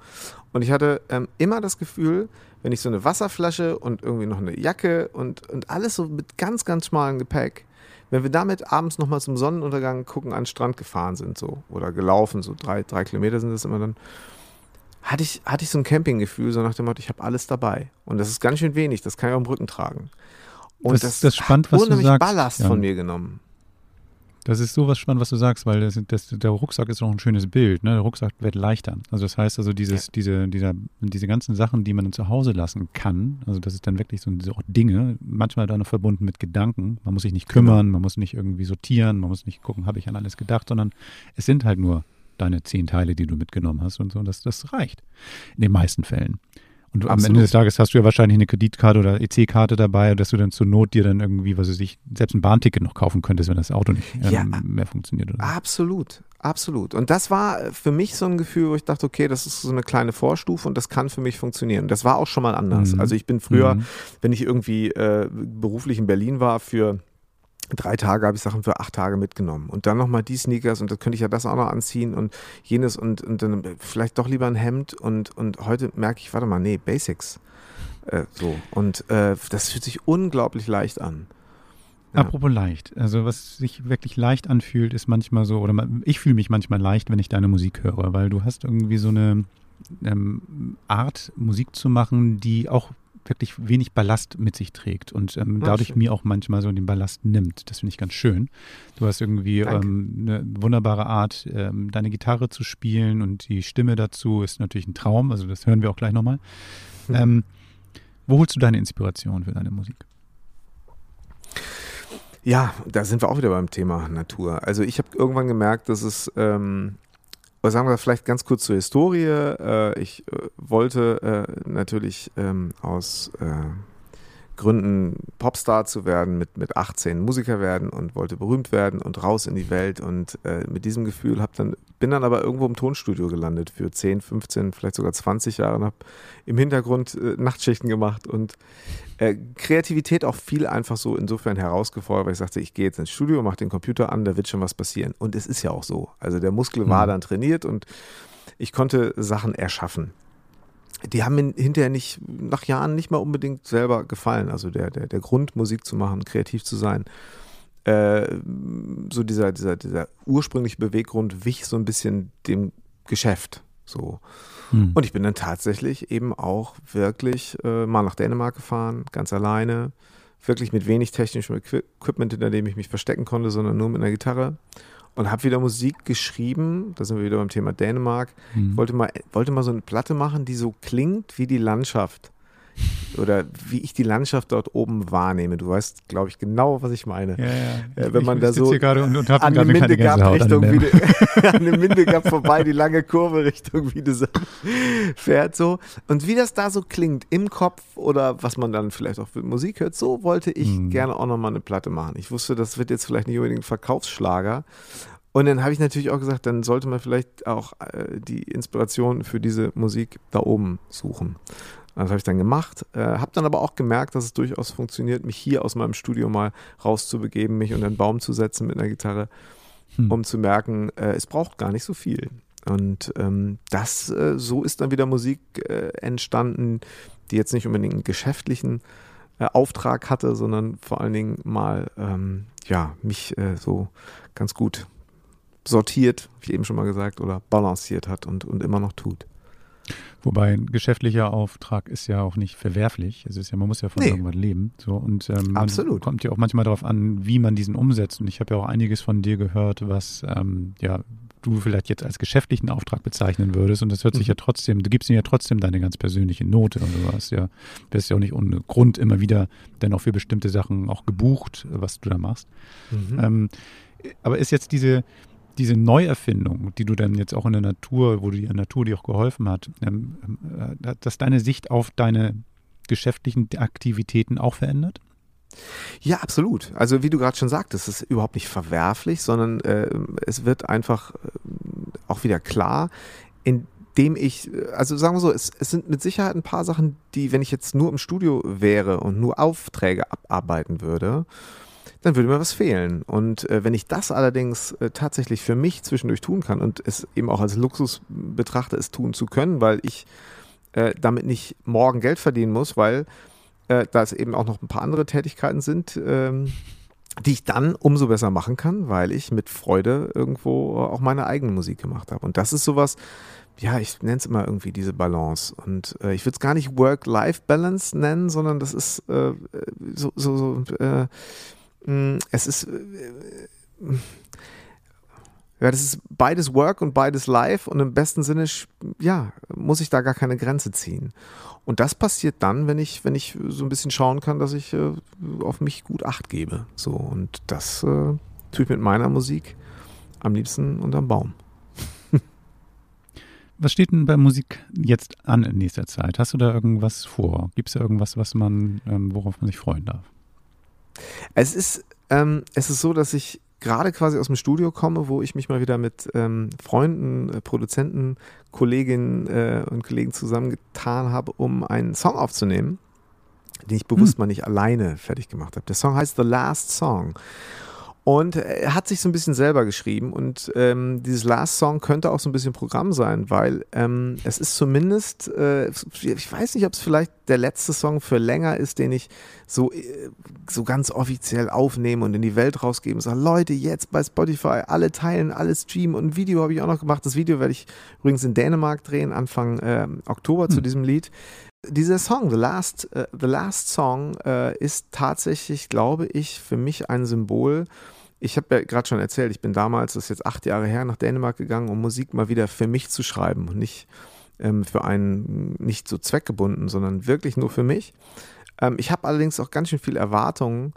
Und ich hatte ähm, immer das Gefühl, wenn ich so eine Wasserflasche und irgendwie noch eine Jacke und, und alles so mit ganz, ganz schmalem Gepäck, wenn wir damit abends nochmal zum Sonnenuntergang gucken, an den Strand gefahren sind, so, oder gelaufen, so drei, drei Kilometer sind das immer dann, hatte ich, hatte ich so ein Campinggefühl, so nach dem Motto, ich habe alles dabei. Und das ist ganz schön wenig, das kann ich auf dem Rücken tragen. Und das, das, das spannend, was du sagst. Ballast ja. von mir genommen. Das ist sowas spannend, was du sagst, weil das, das, der Rucksack ist auch ein schönes Bild. Ne? Der Rucksack wird leichter. Also das heißt also dieses, ja. diese, dieser, diese ganzen Sachen, die man zu Hause lassen kann, also das ist dann wirklich so diese auch Dinge, manchmal dann noch verbunden mit Gedanken. Man muss sich nicht kümmern, genau. man muss nicht irgendwie sortieren, man muss nicht gucken, habe ich an alles gedacht, sondern es sind halt nur deine zehn Teile, die du mitgenommen hast und so. Und das, das reicht. In den meisten Fällen. Und Absolut. am Ende des Tages hast du ja wahrscheinlich eine Kreditkarte oder EC-Karte dabei, dass du dann zur Not dir dann irgendwie, was weiß ich, selbst ein Bahnticket noch kaufen könntest, wenn das Auto nicht ähm, ja, mehr funktioniert. Oder? Absolut, absolut. Und das war für mich so ein Gefühl, wo ich dachte, okay, das ist so eine kleine Vorstufe und das kann für mich funktionieren. Das war auch schon mal anders. Mhm. Also ich bin früher, mhm. wenn ich irgendwie äh, beruflich in Berlin war, für drei Tage habe ich Sachen für acht Tage mitgenommen. Und dann nochmal die Sneakers und da könnte ich ja das auch noch anziehen und jenes und, und dann vielleicht doch lieber ein Hemd. Und, und heute merke ich, warte mal, nee, Basics. Äh, so. Und äh, das fühlt sich unglaublich leicht an. Ja. Apropos leicht. Also was sich wirklich leicht anfühlt, ist manchmal so, oder ich fühle mich manchmal leicht, wenn ich deine Musik höre, weil du hast irgendwie so eine ähm, Art, Musik zu machen, die auch wirklich wenig Ballast mit sich trägt und ähm, dadurch mir auch manchmal so den Ballast nimmt. Das finde ich ganz schön. Du hast irgendwie ähm, eine wunderbare Art, ähm, deine Gitarre zu spielen und die Stimme dazu ist natürlich ein Traum. Also das hören wir auch gleich nochmal. Mhm. wo holst du deine Inspiration für deine Musik? Ja, da sind wir auch wieder beim Thema Natur. Also ich habe irgendwann gemerkt, dass es ähm, aber sagen wir vielleicht ganz kurz zur Historie. Äh, ich äh, wollte äh, natürlich ähm, aus Gründen, Popstar zu werden, mit, mit 18 Musiker werden und wollte berühmt werden und raus in die Welt. Und äh, mit diesem Gefühl hab dann, bin dann aber irgendwo im Tonstudio gelandet für 10, 15, vielleicht sogar 20 Jahre und habe im Hintergrund äh, Nachtschichten gemacht und äh, Kreativität auch viel einfach so insofern herausgefordert, weil ich sagte, ich gehe jetzt ins Studio, mache den Computer an, da wird schon was passieren. Und es ist ja auch so. Also der Muskel mhm. war dann trainiert und ich konnte Sachen erschaffen die haben mir hinterher nicht, nach Jahren nicht mal unbedingt selber gefallen. Also der, der, der Grund, Musik zu machen, kreativ zu sein. Äh, so dieser, dieser, dieser ursprüngliche Beweggrund wich so ein bisschen dem Geschäft. So. Hm. Und ich bin dann tatsächlich eben auch wirklich äh, mal nach Dänemark gefahren, ganz alleine, wirklich mit wenig technischem Equipment, hinter dem ich mich verstecken konnte, sondern nur mit einer Gitarre und habe wieder Musik geschrieben. Da sind wir wieder beim Thema Dänemark. Mhm. Wollte, mal, wollte mal so eine Platte machen, die so klingt wie die Landschaft. Oder wie ich die Landschaft dort oben wahrnehme. Du weißt, glaube ich, genau, was ich meine. Ja, ja. Äh, wenn man da so und, und an dem Mindegab Richtung wie die, (laughs) an dem Mindegab vorbei, die lange Kurve Richtung wie du fährt so. Und wie das da so klingt im Kopf oder was man dann vielleicht auch für Musik hört, so wollte ich mhm. gerne auch nochmal eine Platte machen. Ich wusste, das wird jetzt vielleicht nicht unbedingt ein Verkaufsschlager, und dann habe ich natürlich auch gesagt, dann sollte man vielleicht auch äh, die Inspiration für diese Musik da oben suchen. Das habe ich dann gemacht, äh, habe dann aber auch gemerkt, dass es durchaus funktioniert, mich hier aus meinem Studio mal rauszubegeben, mich unter einen Baum zu setzen mit einer Gitarre, hm. um zu merken, äh, es braucht gar nicht so viel. Und ähm, das, äh, so ist dann wieder Musik äh, entstanden, die jetzt nicht unbedingt einen geschäftlichen äh, Auftrag hatte, sondern vor allen Dingen mal ähm, ja mich äh, so ganz gut sortiert, wie eben schon mal gesagt, oder balanciert hat und, und immer noch tut. Wobei ein geschäftlicher Auftrag ist ja auch nicht verwerflich. Es ist ja, man muss ja von Nee. irgendwas leben. So und ähm, Absolut. kommt ja auch manchmal darauf an, wie man diesen umsetzt. Und ich habe ja auch einiges von dir gehört, was ähm, ja du vielleicht jetzt als geschäftlichen Auftrag bezeichnen würdest. Und das hört sich Mhm. ja trotzdem, du gibst ihm ja trotzdem deine ganz persönliche Note. Und du hast ja, wirst ja auch nicht ohne Grund immer wieder dennoch für bestimmte Sachen auch gebucht, was du da machst. Mhm. Ähm, aber ist jetzt diese, diese Neuerfindung, die du dann jetzt auch in der Natur, wo die Natur dir auch geholfen hat, ähm, äh, hat das deine Sicht auf deine geschäftlichen Aktivitäten auch verändert? Ja, absolut. Also wie du gerade schon sagtest, es ist überhaupt nicht verwerflich, sondern äh, es wird einfach äh, auch wieder klar, indem ich, äh, also sagen wir so, es, es sind mit Sicherheit ein paar Sachen, die, wenn ich jetzt nur im Studio wäre und nur Aufträge abarbeiten würde, dann würde mir was fehlen. Und äh, wenn ich das allerdings äh, tatsächlich für mich zwischendurch tun kann und es eben auch als Luxus betrachte, es tun zu können, weil ich äh, damit nicht morgen Geld verdienen muss, weil äh, da es eben auch noch ein paar andere Tätigkeiten sind, ähm, die ich dann umso besser machen kann, weil ich mit Freude irgendwo auch meine eigene Musik gemacht habe. Und das ist sowas, ja, ich nenne es immer irgendwie diese Balance. Und äh, ich würde es gar nicht Work-Life-Balance nennen, sondern das ist äh, so, so, so äh, es ist äh, äh, ja, das ist beides Work und beides Life und im besten Sinne, ja, muss ich da gar keine Grenze ziehen. Und das passiert dann, wenn ich, wenn ich so ein bisschen schauen kann, dass ich äh, auf mich gut Acht gebe. So, und das äh, tue ich mit meiner Musik am liebsten unterm Baum. (laughs) Was steht denn bei Musik jetzt an in nächster Zeit? Hast du da irgendwas vor? Gibt es da irgendwas, was man, ähm, worauf man sich freuen darf? Es ist, ähm, es ist so, dass ich gerade quasi aus dem Studio komme, wo ich mich mal wieder mit ähm, Freunden, äh, Produzenten, Kolleginnen äh, und Kollegen zusammengetan habe, um einen Song aufzunehmen, den ich bewusst mal nicht alleine fertig gemacht habe. Der Song heißt The Last Song. Und er hat sich so ein bisschen selber geschrieben und ähm, dieses Last Song könnte auch so ein bisschen Programm sein, weil ähm, es ist zumindest, äh, ich weiß nicht, ob es vielleicht der letzte Song für länger ist, den ich so, äh, so ganz offiziell aufnehme und in die Welt rausgebe und sage, Leute, jetzt bei Spotify, alle teilen, alle streamen und ein Video habe ich auch noch gemacht. Das Video werde ich übrigens in Dänemark drehen, Anfang ähm, Oktober zu diesem Lied. Dieser Song, The Last, äh, The Last Song, äh, ist tatsächlich, glaube ich, für mich ein Symbol. Ich habe ja gerade schon erzählt, ich bin damals, das ist jetzt acht Jahre her, nach Dänemark gegangen, um Musik mal wieder für mich zu schreiben und nicht ähm, für einen, nicht so zweckgebunden, sondern wirklich nur für mich. Ähm, ich habe allerdings auch ganz schön viel Erwartungen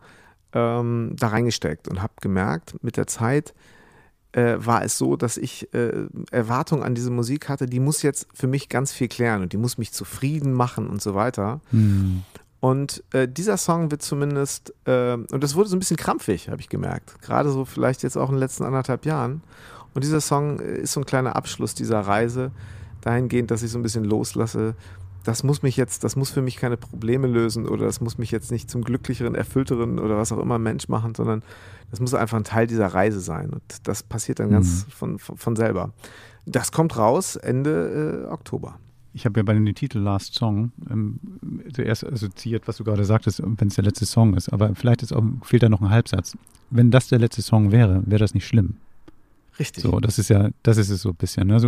ähm, da reingesteckt und habe gemerkt, mit der Zeit äh, war es so, dass ich äh, Erwartungen an diese Musik hatte, die muss jetzt für mich ganz viel klären und die muss mich zufrieden machen und so weiter. Und äh, dieser Song wird zumindest, äh, und das wurde so ein bisschen krampfig, habe ich gemerkt. Gerade so vielleicht jetzt auch in den letzten anderthalb Jahren. Und dieser Song äh, ist so ein kleiner Abschluss dieser Reise, dahingehend, dass ich so ein bisschen loslasse. Das muss mich jetzt, das muss für mich keine Probleme lösen oder das muss mich jetzt nicht zum glücklicheren, erfüllteren oder was auch immer Mensch machen, sondern das muss einfach ein Teil dieser Reise sein. Und das passiert dann ganz von, von, von selber. Das kommt raus Ende äh, Oktober. Ich habe ja bei dem Titel Last Song ähm, zuerst assoziiert, was du gerade sagtest, wenn es der letzte Song ist. Aber vielleicht ist auch, fehlt da noch ein Halbsatz. Wenn das der letzte Song wäre, wäre das nicht schlimm. Richtig. So, das ist ja, das ist es so ein bisschen. Ne? Also,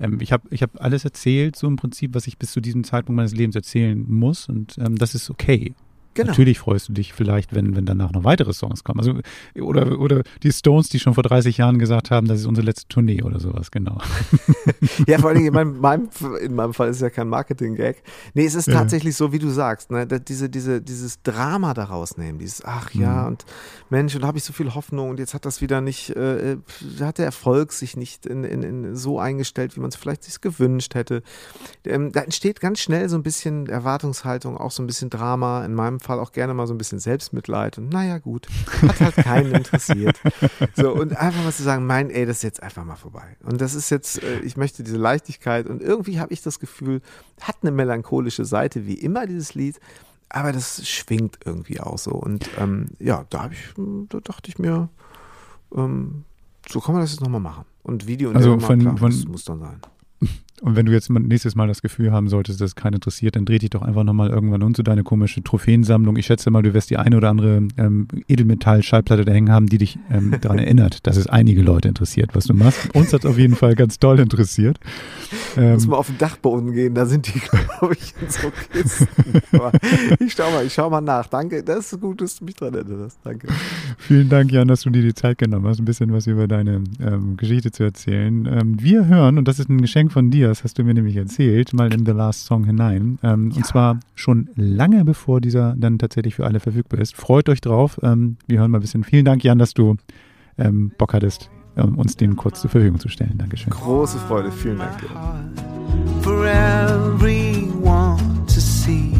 ähm, ich habe ich hab alles erzählt, so im Prinzip, was ich bis zu diesem Zeitpunkt meines Lebens erzählen muss. Und ähm, das ist okay. Genau. Natürlich freust du dich vielleicht, wenn, wenn danach noch weitere Songs kommen. Also, oder, oder die Stones, die schon vor 30 Jahren gesagt haben, das ist unsere letzte Tournee oder sowas, genau. (laughs) Ja, vor allen Dingen in meinem, (laughs) meinem, in meinem Fall ist es ja kein Marketing-Gag. Nee, es ist Ja. tatsächlich so, wie du sagst, ne? diese, diese, dieses Drama daraus nehmen, dieses, ach ja, Mhm. und Mensch, und da habe ich so viel Hoffnung und jetzt hat das wieder nicht, äh, da hat der Erfolg sich nicht in, in, in so eingestellt, wie man es vielleicht sich gewünscht hätte. Ähm, da entsteht ganz schnell so ein bisschen Erwartungshaltung, auch so ein bisschen Drama, in meinem Fall auch gerne mal so ein bisschen Selbstmitleid und naja, gut, hat halt keinen interessiert. (laughs) So, und einfach mal zu sagen, mein, ey, das ist jetzt einfach mal vorbei. Und das ist jetzt, äh, ich möchte diese Leichtigkeit und irgendwie habe ich das Gefühl, hat eine melancholische Seite, wie immer dieses Lied, aber das schwingt irgendwie auch so. Und ähm, ja, da habe ich, da dachte ich mir, ähm, so kann man das jetzt nochmal machen. Und Video und Also von- klar, von- muss, muss dann sein. Und wenn du jetzt nächstes Mal das Gefühl haben solltest, dass es keinen interessiert, dann dreh dich doch einfach nochmal irgendwann um zu deine komische Trophäensammlung. Ich schätze mal, du wirst die eine oder andere ähm, Edelmetall-Schallplatte da hängen haben, die dich ähm, daran erinnert, dass es einige Leute interessiert, was du machst. Uns hat es auf jeden Fall ganz toll interessiert. Ähm, Muss mal auf den Dachboden gehen, da sind die, (laughs) glaube ich, in so Kisten. Aber ich schau mal, ich schau mal nach. Danke, das ist gut, dass du mich dran erinnerst. Danke. Vielen Dank, Jan, dass du dir die Zeit genommen hast, ein bisschen was über deine ähm, Geschichte zu erzählen. Ähm, wir hören, und das ist ein Geschenk von dir, das hast du mir nämlich erzählt, mal in The Last Song hinein. Ähm, Und zwar schon lange bevor dieser dann tatsächlich für alle verfügbar ist. Freut euch drauf. Ähm, wir hören mal ein bisschen. Vielen Dank, Jan, dass du ähm, Bock hattest, ähm, uns den kurz zur Verfügung zu stellen. Dankeschön. Große Freude, vielen Dank. for everyone to see.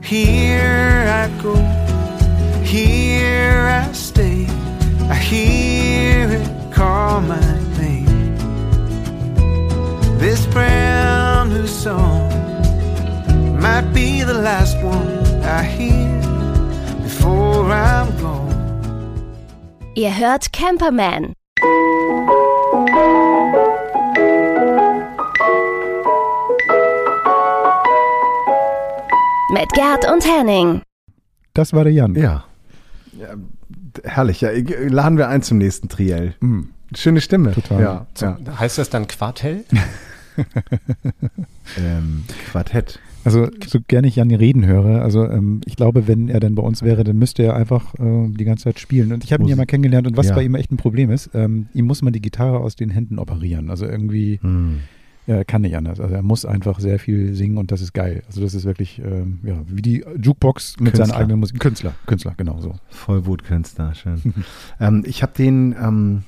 Here I go, here I stay. I hear it call my name. This brand new song might be the last one I hear before I'm gone. Ihr hört Camperman. Mit Gerd und Henning. Das war der Jan. Ja. ja herrlich. Ja, laden wir ein zum nächsten Triell. Mm. Schöne Stimme. Total. Ja, ja. Heißt das dann Quartell? (laughs) (laughs) Ähm, Quartett. Also so gerne ich Jan reden höre, also ähm, ich glaube, wenn er dann bei uns wäre, dann müsste er einfach äh, die ganze Zeit spielen. Und ich habe ihn ja mal kennengelernt und was Ja. bei ihm echt ein Problem ist, ähm, ihm muss man die Gitarre aus den Händen operieren. Also irgendwie, Hm. ja, er kann nicht anders. Also er muss einfach sehr viel singen und das ist geil. Also das ist wirklich, ähm, ja, wie die Jukebox mit Künstler. seiner eigenen Musik. Künstler, Künstler, genau so. Vollblutkünstler, schön. (laughs) ähm, ich habe den ähm,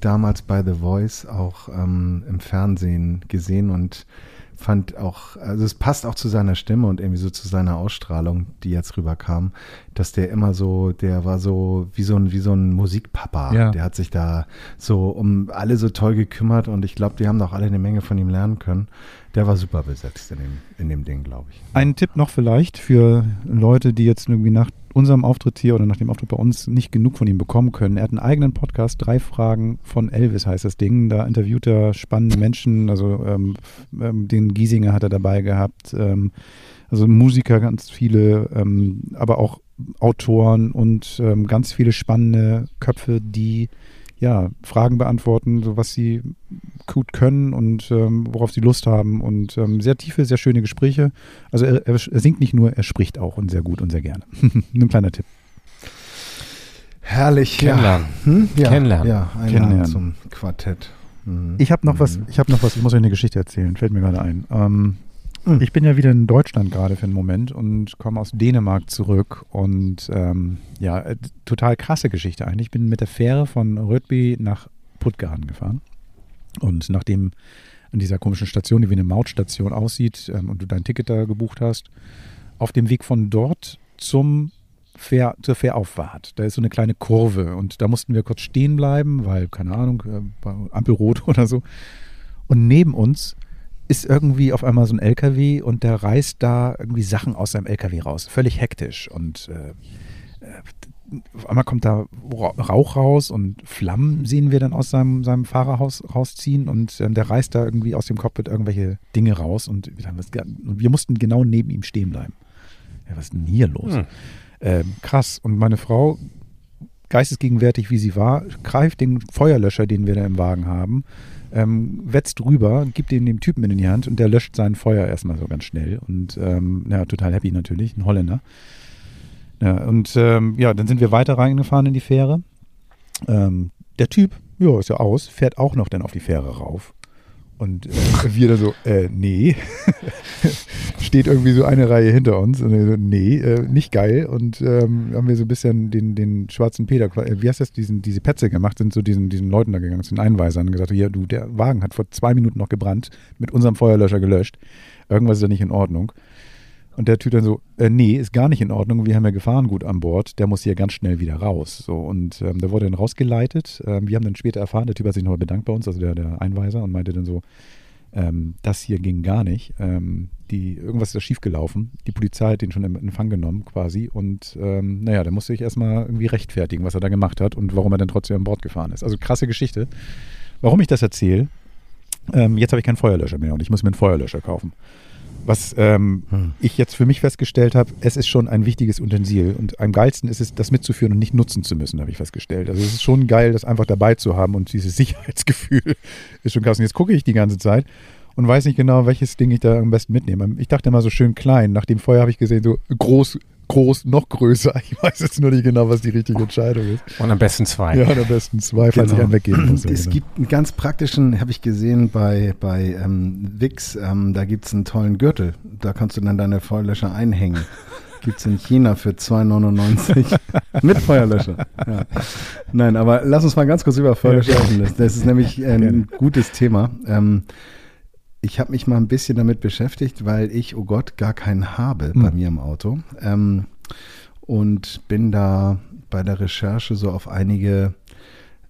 damals bei The Voice auch ähm, im Fernsehen gesehen und fand auch, also es passt auch zu seiner Stimme und irgendwie so zu seiner Ausstrahlung, die jetzt rüberkam, dass der immer so, der war so wie so ein, wie so ein Musikpapa. Ja. Der hat sich da so um alle so toll gekümmert und ich glaube, die haben doch alle eine Menge von ihm lernen können. Der war super besetzt in dem, in dem Ding, glaube ich. Ein Tipp noch vielleicht für Leute, die jetzt irgendwie nach unserem Auftritt hier oder nach dem Auftritt bei uns nicht genug von ihm bekommen können. Er hat einen eigenen Podcast, drei Fragen von Elvis heißt das Ding. Da interviewt er spannende Menschen, also ähm, ähm, den Giesinger hat er dabei gehabt, ähm, also Musiker ganz viele, ähm, aber auch Autoren und ähm, ganz viele spannende Köpfe, die ja, Fragen beantworten, so was sie gut können und ähm, worauf sie Lust haben und ähm, sehr tiefe, sehr schöne Gespräche. Also er, er, er singt nicht nur, er spricht auch und sehr gut und sehr gerne. (laughs) Ein kleiner Tipp. Herrlich. Kennenlernen. Ja. Hm? Ja, Kennenlernen. Ja, Kennenlernen. zum Quartett. Mhm. Ich habe noch was, Mhm. ich habe noch was, ich muss euch eine Geschichte erzählen, fällt mir gerade ein. Ähm. Ich bin ja wieder in Deutschland gerade für einen Moment und komme aus Dänemark zurück und ähm, ja, äh, total krasse Geschichte eigentlich. Ich bin mit der Fähre von Rödby nach Puttgarden gefahren und nachdem an dieser komischen Station, die wie eine Mautstation aussieht ähm, und du dein Ticket da gebucht hast, auf dem Weg von dort zum Fähr, zur Fährauffahrt. Da ist so eine kleine Kurve und da mussten wir kurz stehen bleiben, weil, keine Ahnung, äh, Ampelrot (laughs) oder so. Und neben uns ist irgendwie auf einmal so ein LKW und der reißt da irgendwie Sachen aus seinem LKW raus. Völlig hektisch. Und äh, äh, auf einmal kommt da Ra- Rauch raus und Flammen sehen wir dann aus seinem, seinem Fahrerhaus rausziehen und ähm, der reißt da irgendwie aus dem Cockpit irgendwelche Dinge raus und wir, das, wir mussten genau neben ihm stehen bleiben. Ja, was ist denn hier los? Hm. Ähm, krass. Und meine Frau, geistesgegenwärtig wie sie war, greift den Feuerlöscher, den wir da im Wagen haben, ähm, wetzt rüber, gibt ihn dem Typen in die Hand und der löscht sein Feuer erstmal so ganz schnell. Und ähm, ja, total happy natürlich, ein Holländer. Ja, und ähm, ja, dann sind wir weiter reingefahren in die Fähre. Ähm, der Typ, ja, ist ja aus, fährt auch noch dann auf die Fähre rauf. Und äh, (laughs) wir da so, äh, nee. (laughs) Steht irgendwie so eine Reihe hinter uns. Und so, nee, äh, nicht geil. Und ähm, haben wir so ein bisschen den, den schwarzen Peter, äh, wie heißt das, diesen, diese Petze gemacht, sind zu diesen, diesen Leuten da gegangen, zu den Einweisern und gesagt, hier, du, der Wagen hat vor zwei Minuten noch gebrannt, mit unserem Feuerlöscher gelöscht. Irgendwas ist da nicht in Ordnung. Und der Typ dann so, äh, nee, ist gar nicht in Ordnung. Wir haben ja Gefahrengut an Bord. Der muss hier ganz schnell wieder raus. So und ähm, da wurde dann rausgeleitet. Ähm, wir haben dann später erfahren, der Typ hat sich nochmal bedankt bei uns, also der, der Einweiser, und meinte dann so, ähm, das hier ging gar nicht. Ähm, die, irgendwas ist da schiefgelaufen. Die Polizei hat den schon in Empfang genommen quasi. Und ähm, naja, da musste ich erstmal irgendwie rechtfertigen, was er da gemacht hat und warum er dann trotzdem an Bord gefahren ist. Also krasse Geschichte. Warum ich das erzähle, Ähm, jetzt habe ich keinen Feuerlöscher mehr und ich muss mir einen Feuerlöscher kaufen. Was ähm, ich jetzt für mich festgestellt habe, es ist schon ein wichtiges Utensil und am geilsten ist es, das mitzuführen und nicht nutzen zu müssen, habe ich festgestellt. Also es ist schon geil, das einfach dabei zu haben und dieses (laughs) Sicherheitsgefühl ist schon krass. Und jetzt gucke ich die ganze Zeit und weiß nicht genau, welches Ding ich da am besten mitnehme. Ich dachte immer so schön klein. Nach dem Feuer habe ich gesehen, so groß, groß, noch größer. (laughs) Ich weiß jetzt nur nicht genau, was die richtige Entscheidung ist. Und am besten zwei. Ja, und am besten zwei, falls ich einen weggeben muss. Es genau. gibt einen ganz praktischen, habe ich gesehen bei, bei ähm, Wix, ähm, da gibt es einen tollen Gürtel. Da kannst du dann deine Feuerlöscher einhängen. (laughs) Gibt es in China für 2,99 (laughs) mit Feuerlöscher. Ja. Nein, aber lass uns mal ganz kurz über Feuerlöscher reden. Das, das ist nämlich ein gutes Thema. Ähm, ich habe mich mal ein bisschen damit beschäftigt, weil ich, oh Gott, gar keinen habe bei mir im Auto. Ähm, und bin da bei der Recherche so auf einige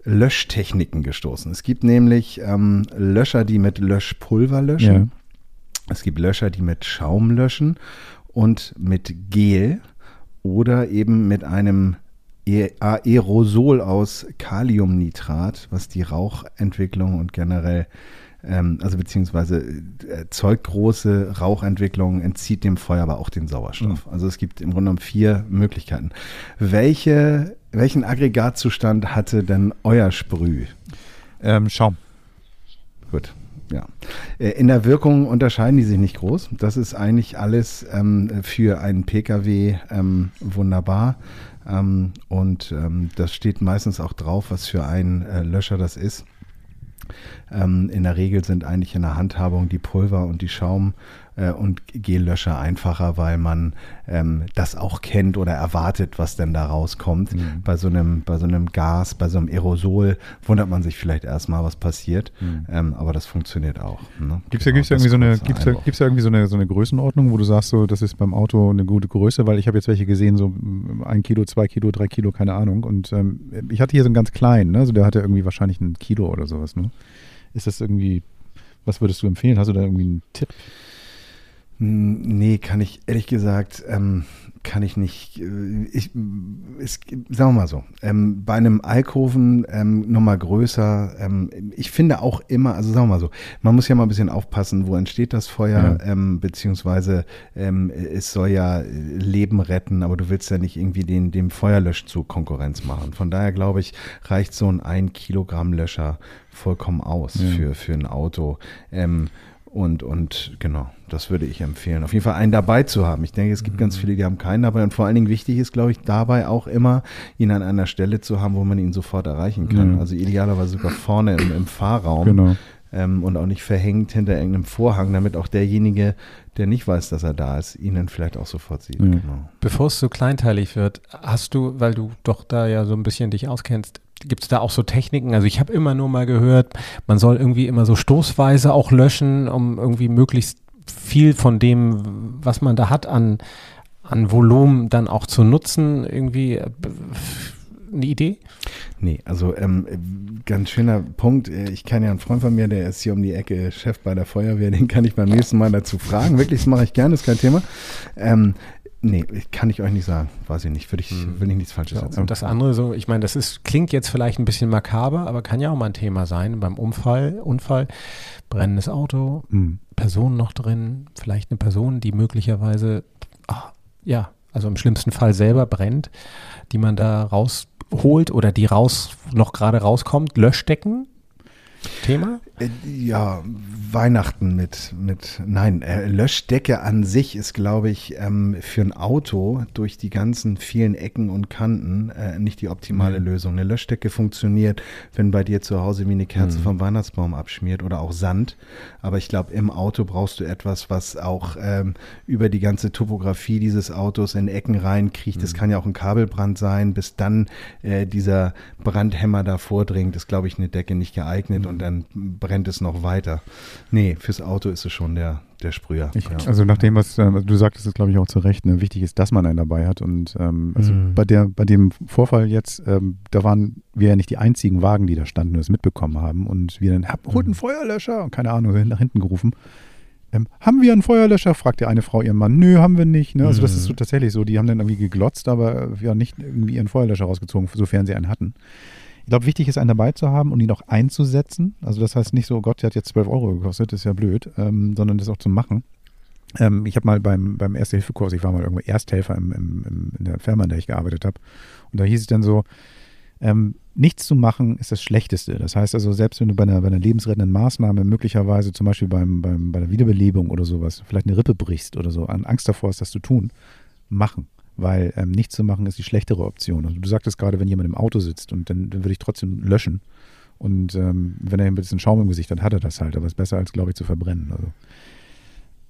Löschtechniken gestoßen. Es gibt nämlich ähm, Löscher, die mit Löschpulver löschen. Ja. Es gibt Löscher, die mit Schaum löschen und mit Gel oder eben mit einem E- Aerosol aus Kaliumnitrat, was die Rauchentwicklung und generell, ähm, also beziehungsweise äh, erzeugt große Rauchentwicklung, entzieht dem Feuer aber auch den Sauerstoff. Also es gibt im Grunde genommen vier Möglichkeiten. Welche, welchen Aggregatzustand hatte denn euer Sprüh? Ähm, Schaum. Gut, ja. Äh, In der Wirkung unterscheiden die sich nicht groß. Das ist eigentlich alles ähm, für einen Pkw ähm, wunderbar. Ähm, und ähm, das steht meistens auch drauf, was für ein äh, Löscher das ist. Ähm, in der Regel sind eigentlich in der Handhabung die Pulver und die Schaum- äh, und Gellöscher einfacher, weil man ähm, das auch kennt oder erwartet, was denn da rauskommt. Mhm. Bei, so einem, bei so einem Gas, bei so einem Aerosol wundert man sich vielleicht erstmal, was passiert. Ähm, aber das funktioniert auch. Ne? Gibt es da, Genau, gibt's da irgendwie so eine, gibt's da, Einwurf. gibt's da irgendwie so eine, so eine Größenordnung, wo du sagst, so, das ist beim Auto eine gute Größe? Weil ich habe jetzt welche gesehen, so mm, ein Kilo, zwei Kilo, drei Kilo, keine Ahnung. Und ähm, ich hatte hier so einen ganz kleinen, ne? also der hatte irgendwie wahrscheinlich ein Kilo oder sowas. Ne? Ist das irgendwie, was würdest du empfehlen? Hast du da irgendwie einen Tipp? Hm, Nee, kann ich ehrlich gesagt, ähm, kann ich nicht. äh, Ich, es, sagen wir mal so, ähm, bei einem Alkoven ähm, nochmal größer. Ähm, ich finde auch immer, also sagen wir mal so, man muss ja mal ein bisschen aufpassen, wo entsteht das Feuer, ähm, beziehungsweise ähm, es soll ja äh, Leben retten, aber du willst ja nicht irgendwie den, dem Feuerlöschzug Konkurrenz machen. Von daher glaube ich, reicht so ein 1 Kilogramm Löscher vollkommen aus für, für ein Auto. Ähm, und, und genau, das würde ich empfehlen. Auf jeden Fall einen dabei zu haben. Ich denke, es gibt ganz viele, die haben keinen dabei. Und vor allen Dingen wichtig ist, glaube ich, dabei auch immer, ihn an einer Stelle zu haben, wo man ihn sofort erreichen kann. Ja. Also idealerweise sogar vorne im, im Fahrraum. Genau. Ähm, und auch nicht verhängt hinter irgendeinem Vorhang, damit auch derjenige, der nicht weiß, dass er da ist, ihn dann vielleicht auch sofort sieht. Ja. Genau. Bevor es so kleinteilig wird, hast du, weil du doch da ja so ein bisschen dich auskennst, gibt es da auch so Techniken? Also ich habe immer nur mal gehört, man soll irgendwie immer so stoßweise auch löschen, um irgendwie möglichst viel von dem, was man da hat an, an Volumen dann auch zu nutzen. Irgendwie äh, eine Idee? Nee, also ähm, ganz schöner Punkt. Äh, Ich kann ja einen Freund von mir, der ist hier um die Ecke Chef bei der Feuerwehr, den kann ich beim nächsten Mal dazu fragen. Wirklich, das mache ich gerne, ist kein Thema. Ähm, nee, kann ich euch nicht sagen. Weiß ich nicht. Würde ich, will ich nichts Falsches Ja, erzählen. und das andere so, ich meine, das ist, klingt jetzt vielleicht ein bisschen makaber, aber kann ja auch mal ein Thema sein beim Unfall, Unfall, brennendes Auto, Hm. Person noch drin, vielleicht eine Person, die möglicherweise, ah, ja, also im schlimmsten Fall selber brennt, die man da rausholt oder die raus, noch gerade rauskommt, Löschdecken, Thema? Äh, Ja, Weihnachten mit, mit nein, äh, Löschdecke an sich ist, glaube ich, ähm, für ein Auto durch die ganzen vielen Ecken und Kanten äh, nicht die optimale Lösung. Eine Löschdecke funktioniert, wenn bei dir zu Hause wie eine Kerze vom Weihnachtsbaum abschmiert oder auch Sand. Aber ich glaube, im Auto brauchst du etwas, was auch ähm, über die ganze Topografie dieses Autos in Ecken reinkriecht. Das kann ja auch ein Kabelbrand sein, bis dann äh, dieser Brandhemmer da vordringt, ist, glaube ich, eine Decke nicht geeignet und dann brennt es noch weiter. Nee, fürs Auto ist es schon der, der Sprüher. Ich, ja. Also nach dem, was äh, du sagtest, ist glaube ich auch zu Recht. Ne? Wichtig ist, dass man einen dabei hat. Und ähm, also Mhm. bei der, bei dem Vorfall jetzt, ähm, da waren wir ja nicht die einzigen Wagen, die da standen und das mitbekommen haben. Und wir dann, hab, holt einen Feuerlöscher und keine Ahnung, sind nach hinten gerufen. Ähm, haben wir einen Feuerlöscher? fragte eine Frau ihren Mann. Nö, haben wir nicht. Ne? Also das ist so tatsächlich so. Die haben dann irgendwie geglotzt, aber äh, ja nicht irgendwie ihren Feuerlöscher rausgezogen, sofern sie einen hatten. Ich glaube, wichtig ist, einen dabei zu haben und ihn auch einzusetzen. Also das heißt nicht so, oh Gott, der hat jetzt 12 Euro gekostet, ist ja blöd, ähm, sondern das auch zu machen. Ähm, ich habe mal beim, beim Erste-Hilfe-Kurs, ich war mal irgendwo Ersthelfer im, im, im, in der Firma, in der ich gearbeitet habe. Und da hieß es dann so, ähm, nichts zu machen ist das Schlechteste. Das heißt also, selbst wenn du bei einer, bei einer lebensrettenden Maßnahme möglicherweise zum Beispiel beim, beim, bei der Wiederbelebung oder sowas vielleicht eine Rippe brichst oder so, an Angst davor hast, das zu tun, machen. Weil ähm, nichts zu machen ist die schlechtere Option. Also du sagtest gerade, wenn jemand im Auto sitzt und dann, dann würde ich trotzdem löschen. Und ähm, wenn er ein bisschen Schaum im Gesicht hat, hat er das halt. Aber es ist besser, als, glaube ich, zu verbrennen. Also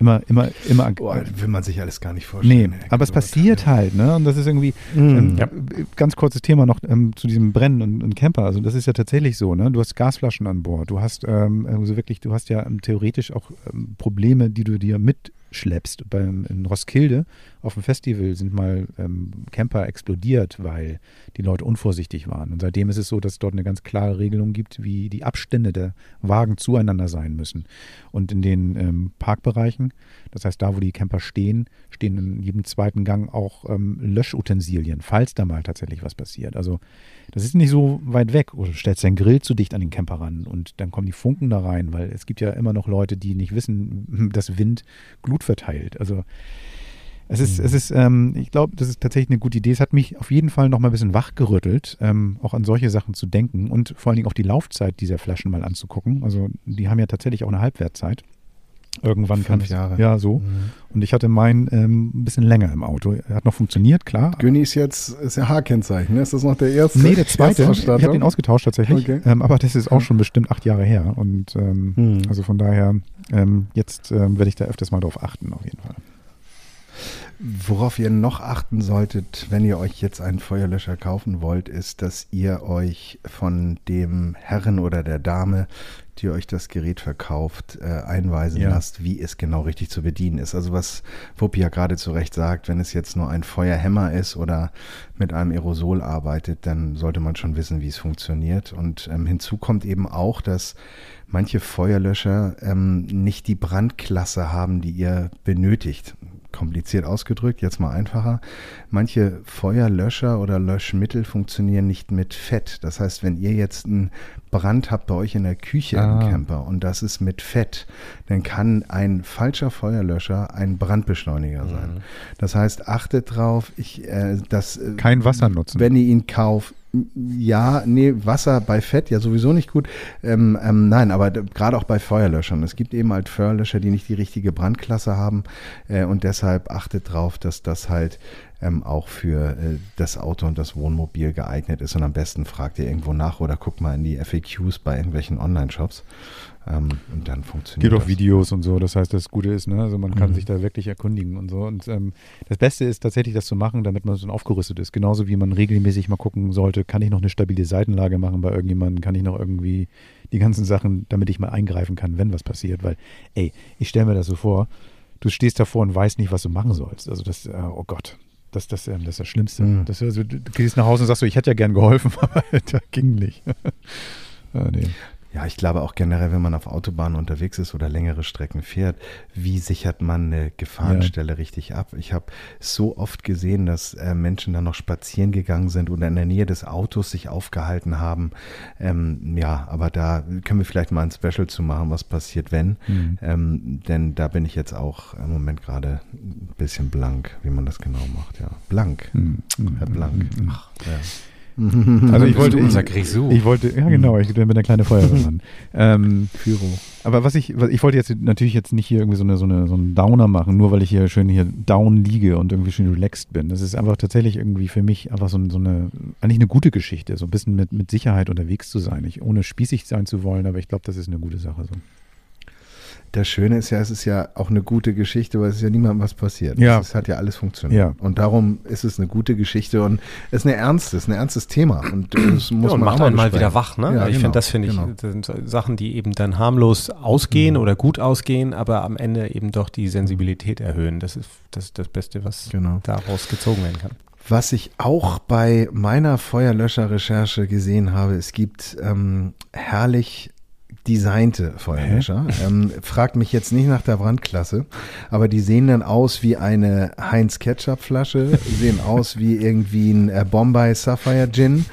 immer, immer, immer. Boah, will man sich alles gar nicht vorstellen. Nee, aber es passiert halt, ne? Und das ist irgendwie, ähm, Ja. ganz kurzes Thema noch ähm, zu diesem Brennen und, und Camper. Also das ist ja tatsächlich so, ne? Du hast Gasflaschen an Bord. Du hast ähm, also wirklich, du hast ja ähm, theoretisch auch ähm, Probleme, die du dir mitschleppst. Beim, in Roskilde auf dem Festival sind mal ähm, Camper explodiert, weil die Leute unvorsichtig waren. Und seitdem ist es so, dass es dort eine ganz klare Regelung gibt, wie die Abstände der Wagen zueinander sein müssen. Und in den ähm, Parkbereichen, das heißt da, wo die Camper stehen, stehen in jedem zweiten Gang auch ähm, Löschutensilien, falls da mal tatsächlich was passiert. Also das ist nicht so weit weg. Du stellst deinen Grill zu dicht an den Camper ran und dann kommen die Funken da rein, weil es gibt ja immer noch Leute, die nicht wissen, (laughs) dass Wind Glut verteilt. Also es ist, es ist, ähm, ich glaube, das ist tatsächlich eine gute Idee. Es hat mich auf jeden Fall noch mal ein bisschen wachgerüttelt, ähm, auch an solche Sachen zu denken und vor allen Dingen auch die Laufzeit dieser Flaschen mal anzugucken. Also die haben ja tatsächlich auch eine Halbwertzeit. Irgendwann kann Fünf ich, Jahre. Ja, so. Und ich hatte meinen ähm, ein bisschen länger im Auto. Er hat noch funktioniert, klar. Günni ist jetzt, ist ja H-Kennzeichen, ne? Ist das noch der erste? Nee, der zweite. Ich habe den ausgetauscht tatsächlich. Okay. Ähm, aber das ist auch schon bestimmt acht Jahre her. Und ähm, Hm. also von daher, ähm, jetzt ähm, werde ich da öfters mal drauf achten, auf jeden Fall. Worauf ihr noch achten solltet, wenn ihr euch jetzt einen Feuerlöscher kaufen wollt, ist, dass ihr euch von dem Herren oder der Dame, die euch das Gerät verkauft, äh, einweisen Ja. lasst, wie es genau richtig zu bedienen ist. Also was Wuppi ja gerade zu Recht sagt, wenn es jetzt nur ein Feuerhemmer ist oder mit einem Aerosol arbeitet, dann sollte man schon wissen, wie es funktioniert. Und ähm, hinzu kommt eben auch, dass manche Feuerlöscher ähm, nicht die Brandklasse haben, die ihr benötigt kompliziert ausgedrückt, jetzt mal einfacher. Manche Feuerlöscher oder Löschmittel funktionieren nicht mit Fett. Das heißt, wenn ihr jetzt einen Brand habt bei euch in der Küche Ah. im Camper und das ist mit Fett, dann kann ein falscher Feuerlöscher ein Brandbeschleuniger sein. Das heißt, achtet drauf, ich, äh, dass äh, Kein Wasser nutzen. wenn ihr ihn kauft, ja, nee, Wasser bei Fett ja sowieso nicht gut. Ähm, ähm, nein, aber gerade auch bei Feuerlöschern. Es gibt eben halt Feuerlöscher, die nicht die richtige Brandklasse haben äh, und deshalb achtet drauf, dass das halt ähm, auch für äh, das Auto und das Wohnmobil geeignet ist. Und am besten fragt ihr irgendwo nach oder guckt mal in die FAQs bei irgendwelchen Online-Shops. Ähm, und dann funktioniert Gibt auch das. Videos und so, das heißt, das Gute ist, ne? Also man kann Mhm. sich da wirklich erkundigen und so. Und ähm, das Beste ist tatsächlich, das zu machen, damit man so aufgerüstet ist. Genauso wie man regelmäßig mal gucken sollte, kann ich noch eine stabile Seitenlage machen bei irgendjemandem, kann ich noch irgendwie die ganzen Sachen, damit ich mal eingreifen kann, wenn was passiert. Weil, ey, ich stelle mir das so vor, du stehst davor und weißt nicht, was du machen sollst. Also das, äh, oh Gott. Das, das, ähm, das ist das Schlimmste. Mhm. Das, also, du gehst nach Hause und sagst so, ich hätte ja gern geholfen, (laughs) aber das ging nicht. (laughs) ah, nee. Ja, ich glaube auch generell, wenn man auf Autobahnen unterwegs ist oder längere Strecken fährt, wie sichert man eine Gefahrenstelle richtig ab? Ich habe so oft gesehen, dass äh, Menschen dann noch spazieren gegangen sind oder in der Nähe des Autos sich aufgehalten haben. Ähm, ja, aber da können wir vielleicht mal ein Special zu machen, was passiert, wenn. Mhm. Ähm, denn da bin ich jetzt auch im Moment gerade ein bisschen blank, wie man das genau macht. Ja, blank. Mhm. Herr Blank. Ach, ja. Also ich wollte, unser ich, Grisou. ich wollte, ja genau, ich bin der kleine Feuerwehrmann. (laughs) ähm, Pyro. Aber was ich, was, ich wollte jetzt natürlich jetzt nicht hier irgendwie so eine, so eine, so einen Downer machen, nur weil ich hier schön hier down liege und irgendwie schön relaxed bin. Das ist einfach tatsächlich irgendwie für mich einfach so, so eine, eigentlich eine gute Geschichte, so ein bisschen mit, mit Sicherheit unterwegs zu sein. Ich, ohne spießig sein zu wollen, aber ich glaube, das ist eine gute Sache. So. Das Schöne ist ja, es ist ja auch eine gute Geschichte, weil es ist ja niemandem was passiert. Ja. Es hat ja alles funktioniert. Ja. Und darum ist es eine gute Geschichte und es ist eine ernstes, ist ein ernstes Thema. Und äh, das muss ja, und man macht einen mal wieder wach, ne? Ja, ich genau, finde, das finde ich, genau. das sind Sachen, die eben dann harmlos ausgehen oder gut ausgehen, aber am Ende eben doch die Sensibilität erhöhen. Das ist das, ist das Beste, was Genau. daraus gezogen werden kann. Was ich auch bei meiner Feuerlöscher-Recherche gesehen habe, es gibt ähm, herrlich designte Feuerlöscher. Ähm, fragt mich jetzt nicht nach der Brandklasse, aber die sehen dann aus wie eine Heinz Ketchup Flasche, sehen aus wie irgendwie ein äh, Bombay Sapphire Gin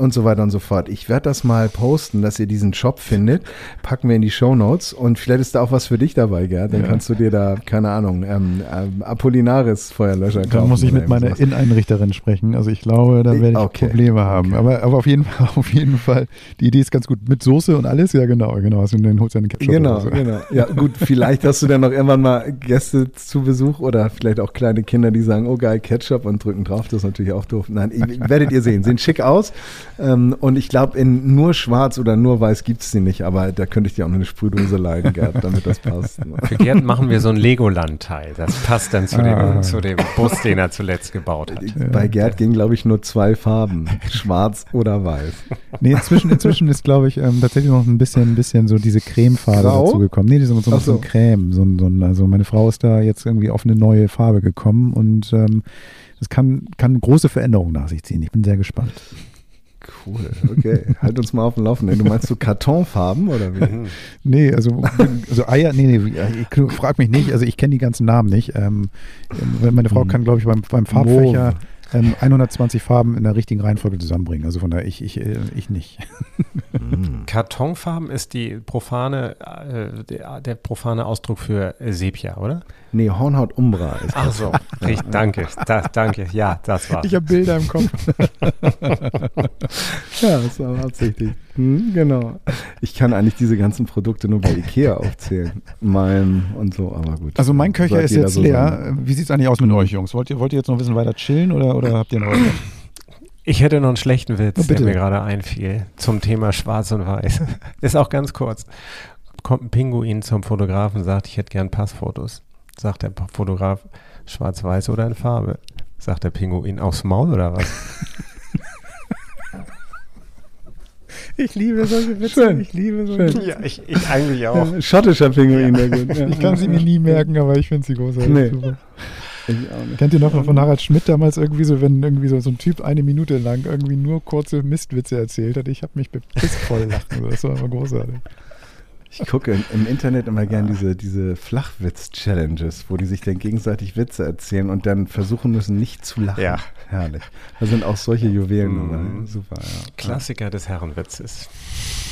und so weiter und so fort. Ich werde das mal posten, dass ihr diesen Shop findet. Packen wir in die Show Notes und vielleicht ist da auch was für dich dabei, Gerd. Dann Ja. kannst du dir da, keine Ahnung, ähm, ähm, Apollinaris Feuerlöscher kaufen. Da muss ich mit meiner. Inneneinrichterin sprechen. Also ich glaube, da werde ich Okay. Probleme haben. Okay. Aber, aber auf jeden Fall, (laughs) auf jeden Fall, die Idee ist ganz gut. Mit Soße und alles, ja genau, genau. Also dann holst du eine Ketchup Genau, so. genau. (laughs) Ja, gut, vielleicht hast du dann noch irgendwann mal Gäste zu Besuch oder vielleicht auch kleine Kinder, die sagen, oh geil, Ketchup und drücken drauf. Das ist natürlich auch doof. Nein, werdet ihr sehen. Sehen schick aus. Ähm, und ich glaube, in nur schwarz oder nur weiß gibt es die nicht. Aber da könnte ich dir auch noch eine Sprühdose leihen, Gerd, damit das passt. (laughs) Für Gerd machen wir so ein Legoland-Teil. Das passt dann zu, Ah. dem, zu dem Bus, den er zuletzt gebaut hat. Bei Gerd gingen, glaube ich, nur zwei Farben. Schwarz oder weiß. Nee, inzwischen, inzwischen ist, glaube ich, ähm, tatsächlich noch ein bisschen, ein bisschen so diese Cremefarbe Grau? dazu gekommen. Nee, die sind so, so so. ein Creme. So, ein- so, ein- also meine Frau ist da jetzt irgendwie auf eine neue Farbe gekommen und ähm, das kann, kann große Veränderungen nach sich ziehen. Ich bin sehr gespannt. Cool, okay. halt uns mal auf dem Laufenden. Du meinst so Kartonfarben oder wie? Nee, also, also Eier, nee, nee, ich frag mich nicht, also ich kenne die ganzen Namen nicht. Ähm, ähm, meine Frau kann, glaube ich, beim, beim Farbfächer ähm, 120 Farben in der richtigen Reihenfolge zusammenbringen. Also von daher, ich, ich, äh, ich nicht. Kartonfarben ist die profane, äh, der, der profane Ausdruck für äh, Sepia, oder? Nee, Hornhaut Umbra ist Ach so, (laughs) richtig, danke, da, danke, ja, das war. Ich habe Bilder im Kopf. (laughs) Ja, das war absichtlich. Hm, genau. Ich kann eigentlich diese ganzen Produkte nur bei Ikea aufzählen. Malm und so, aber gut. Also mein Köcher ist jetzt so leer. sein. Wie sieht es eigentlich aus mit euch, Jungs? Wollt ihr, wollt ihr jetzt noch ein bisschen weiter chillen oder, oder habt ihr noch was? Ich hätte noch einen schlechten Witz, Oh, der mir gerade einfiel, zum Thema Schwarz und Weiß. (laughs) Ist auch ganz kurz. Kommt ein Pinguin zum Fotografen, sagt, ich hätte gern Passfotos. Sagt der Fotograf, schwarz-weiß oder in Farbe? Sagt der Pinguin, aufs Maul oder was? (laughs) Ich liebe solche Witze. Schön. Ich liebe Schön. ja, ich, ich eigentlich auch. Ja, schottischer Pinguin, der gut. Ja. Ich kann sie mir nie merken, aber ich finde sie großartig. Nee. Super. Kennt ihr noch von Harald Schmidt damals irgendwie so, wenn irgendwie so, so ein Typ eine Minute lang irgendwie nur kurze Mistwitze erzählt hat? Ich habe mich bepisst voll lachen. Das war immer großartig. Ich gucke im, im Internet immer gern diese, diese Flachwitz-Challenges, wo die sich dann gegenseitig Witze erzählen und dann versuchen müssen, nicht zu lachen. Ja. Herrlich. Da sind auch solche Juwelen Mhm. dabei. Super, ja. Klassiker des Herrenwitzes.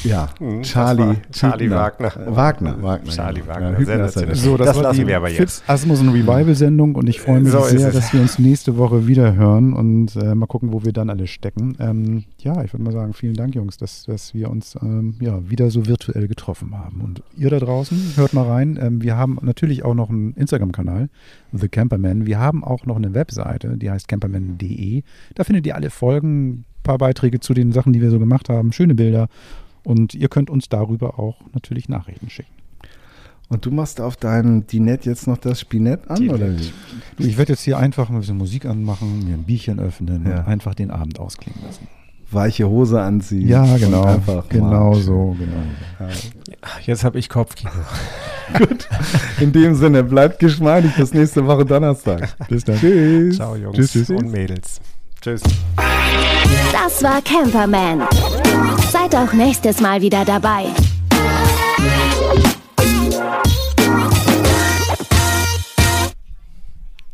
Ja, Mhm, Charlie. Charlie Hübner. Wagner. Wagner. Wagner Charlie genau. Wagner, Ja, Hübner ja So, das, Das war lassen die wir aber jetzt. Fips Asmussen Revival-Sendung und ich freue mich So sehr, dass wir uns nächste Woche wieder hören und äh, mal gucken, wo wir dann alle stecken. Ähm, ja, ich würde mal sagen, vielen Dank, Jungs, dass, dass wir uns ähm, ja, wieder so virtuell getroffen haben. Und ihr da draußen, hört mal rein. Ähm, wir haben natürlich auch noch einen Instagram-Kanal, The Camperman. Wir haben auch noch eine Webseite, die heißt camperman.de. Da findet ihr alle Folgen, ein paar Beiträge zu den Sachen, die wir so gemacht haben, schöne Bilder. Und ihr könnt uns darüber auch natürlich Nachrichten schicken. Und du machst auf deinem Dinett jetzt noch das Spinett an, oder wie? Du, ich werde jetzt hier einfach ein bisschen Musik anmachen, mir ein Bierchen öffnen Ja. und einfach den Abend ausklingen lassen. Weiche Hose anziehen. Ja, genau. Einfach Genau mal- so, genau. Jetzt habe ich Kopfkino. (laughs) In dem Sinne, bleibt geschmeidig bis nächste Woche Donnerstag. Bis dann. Tschüss. Ciao, Jungs Tschüss, tschüss. und Mädels. Tschüss. Das war Camperman. Seid auch nächstes Mal wieder dabei.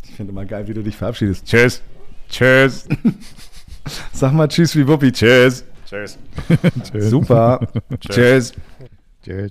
Ich finde immer geil, wie du dich verabschiedest. Tschüss. Tschüss. (laughs) Sag mal Tschüss wie Wuppi. Tschüss. Tschüss. (laughs) Super. Tschüss. Tschüss.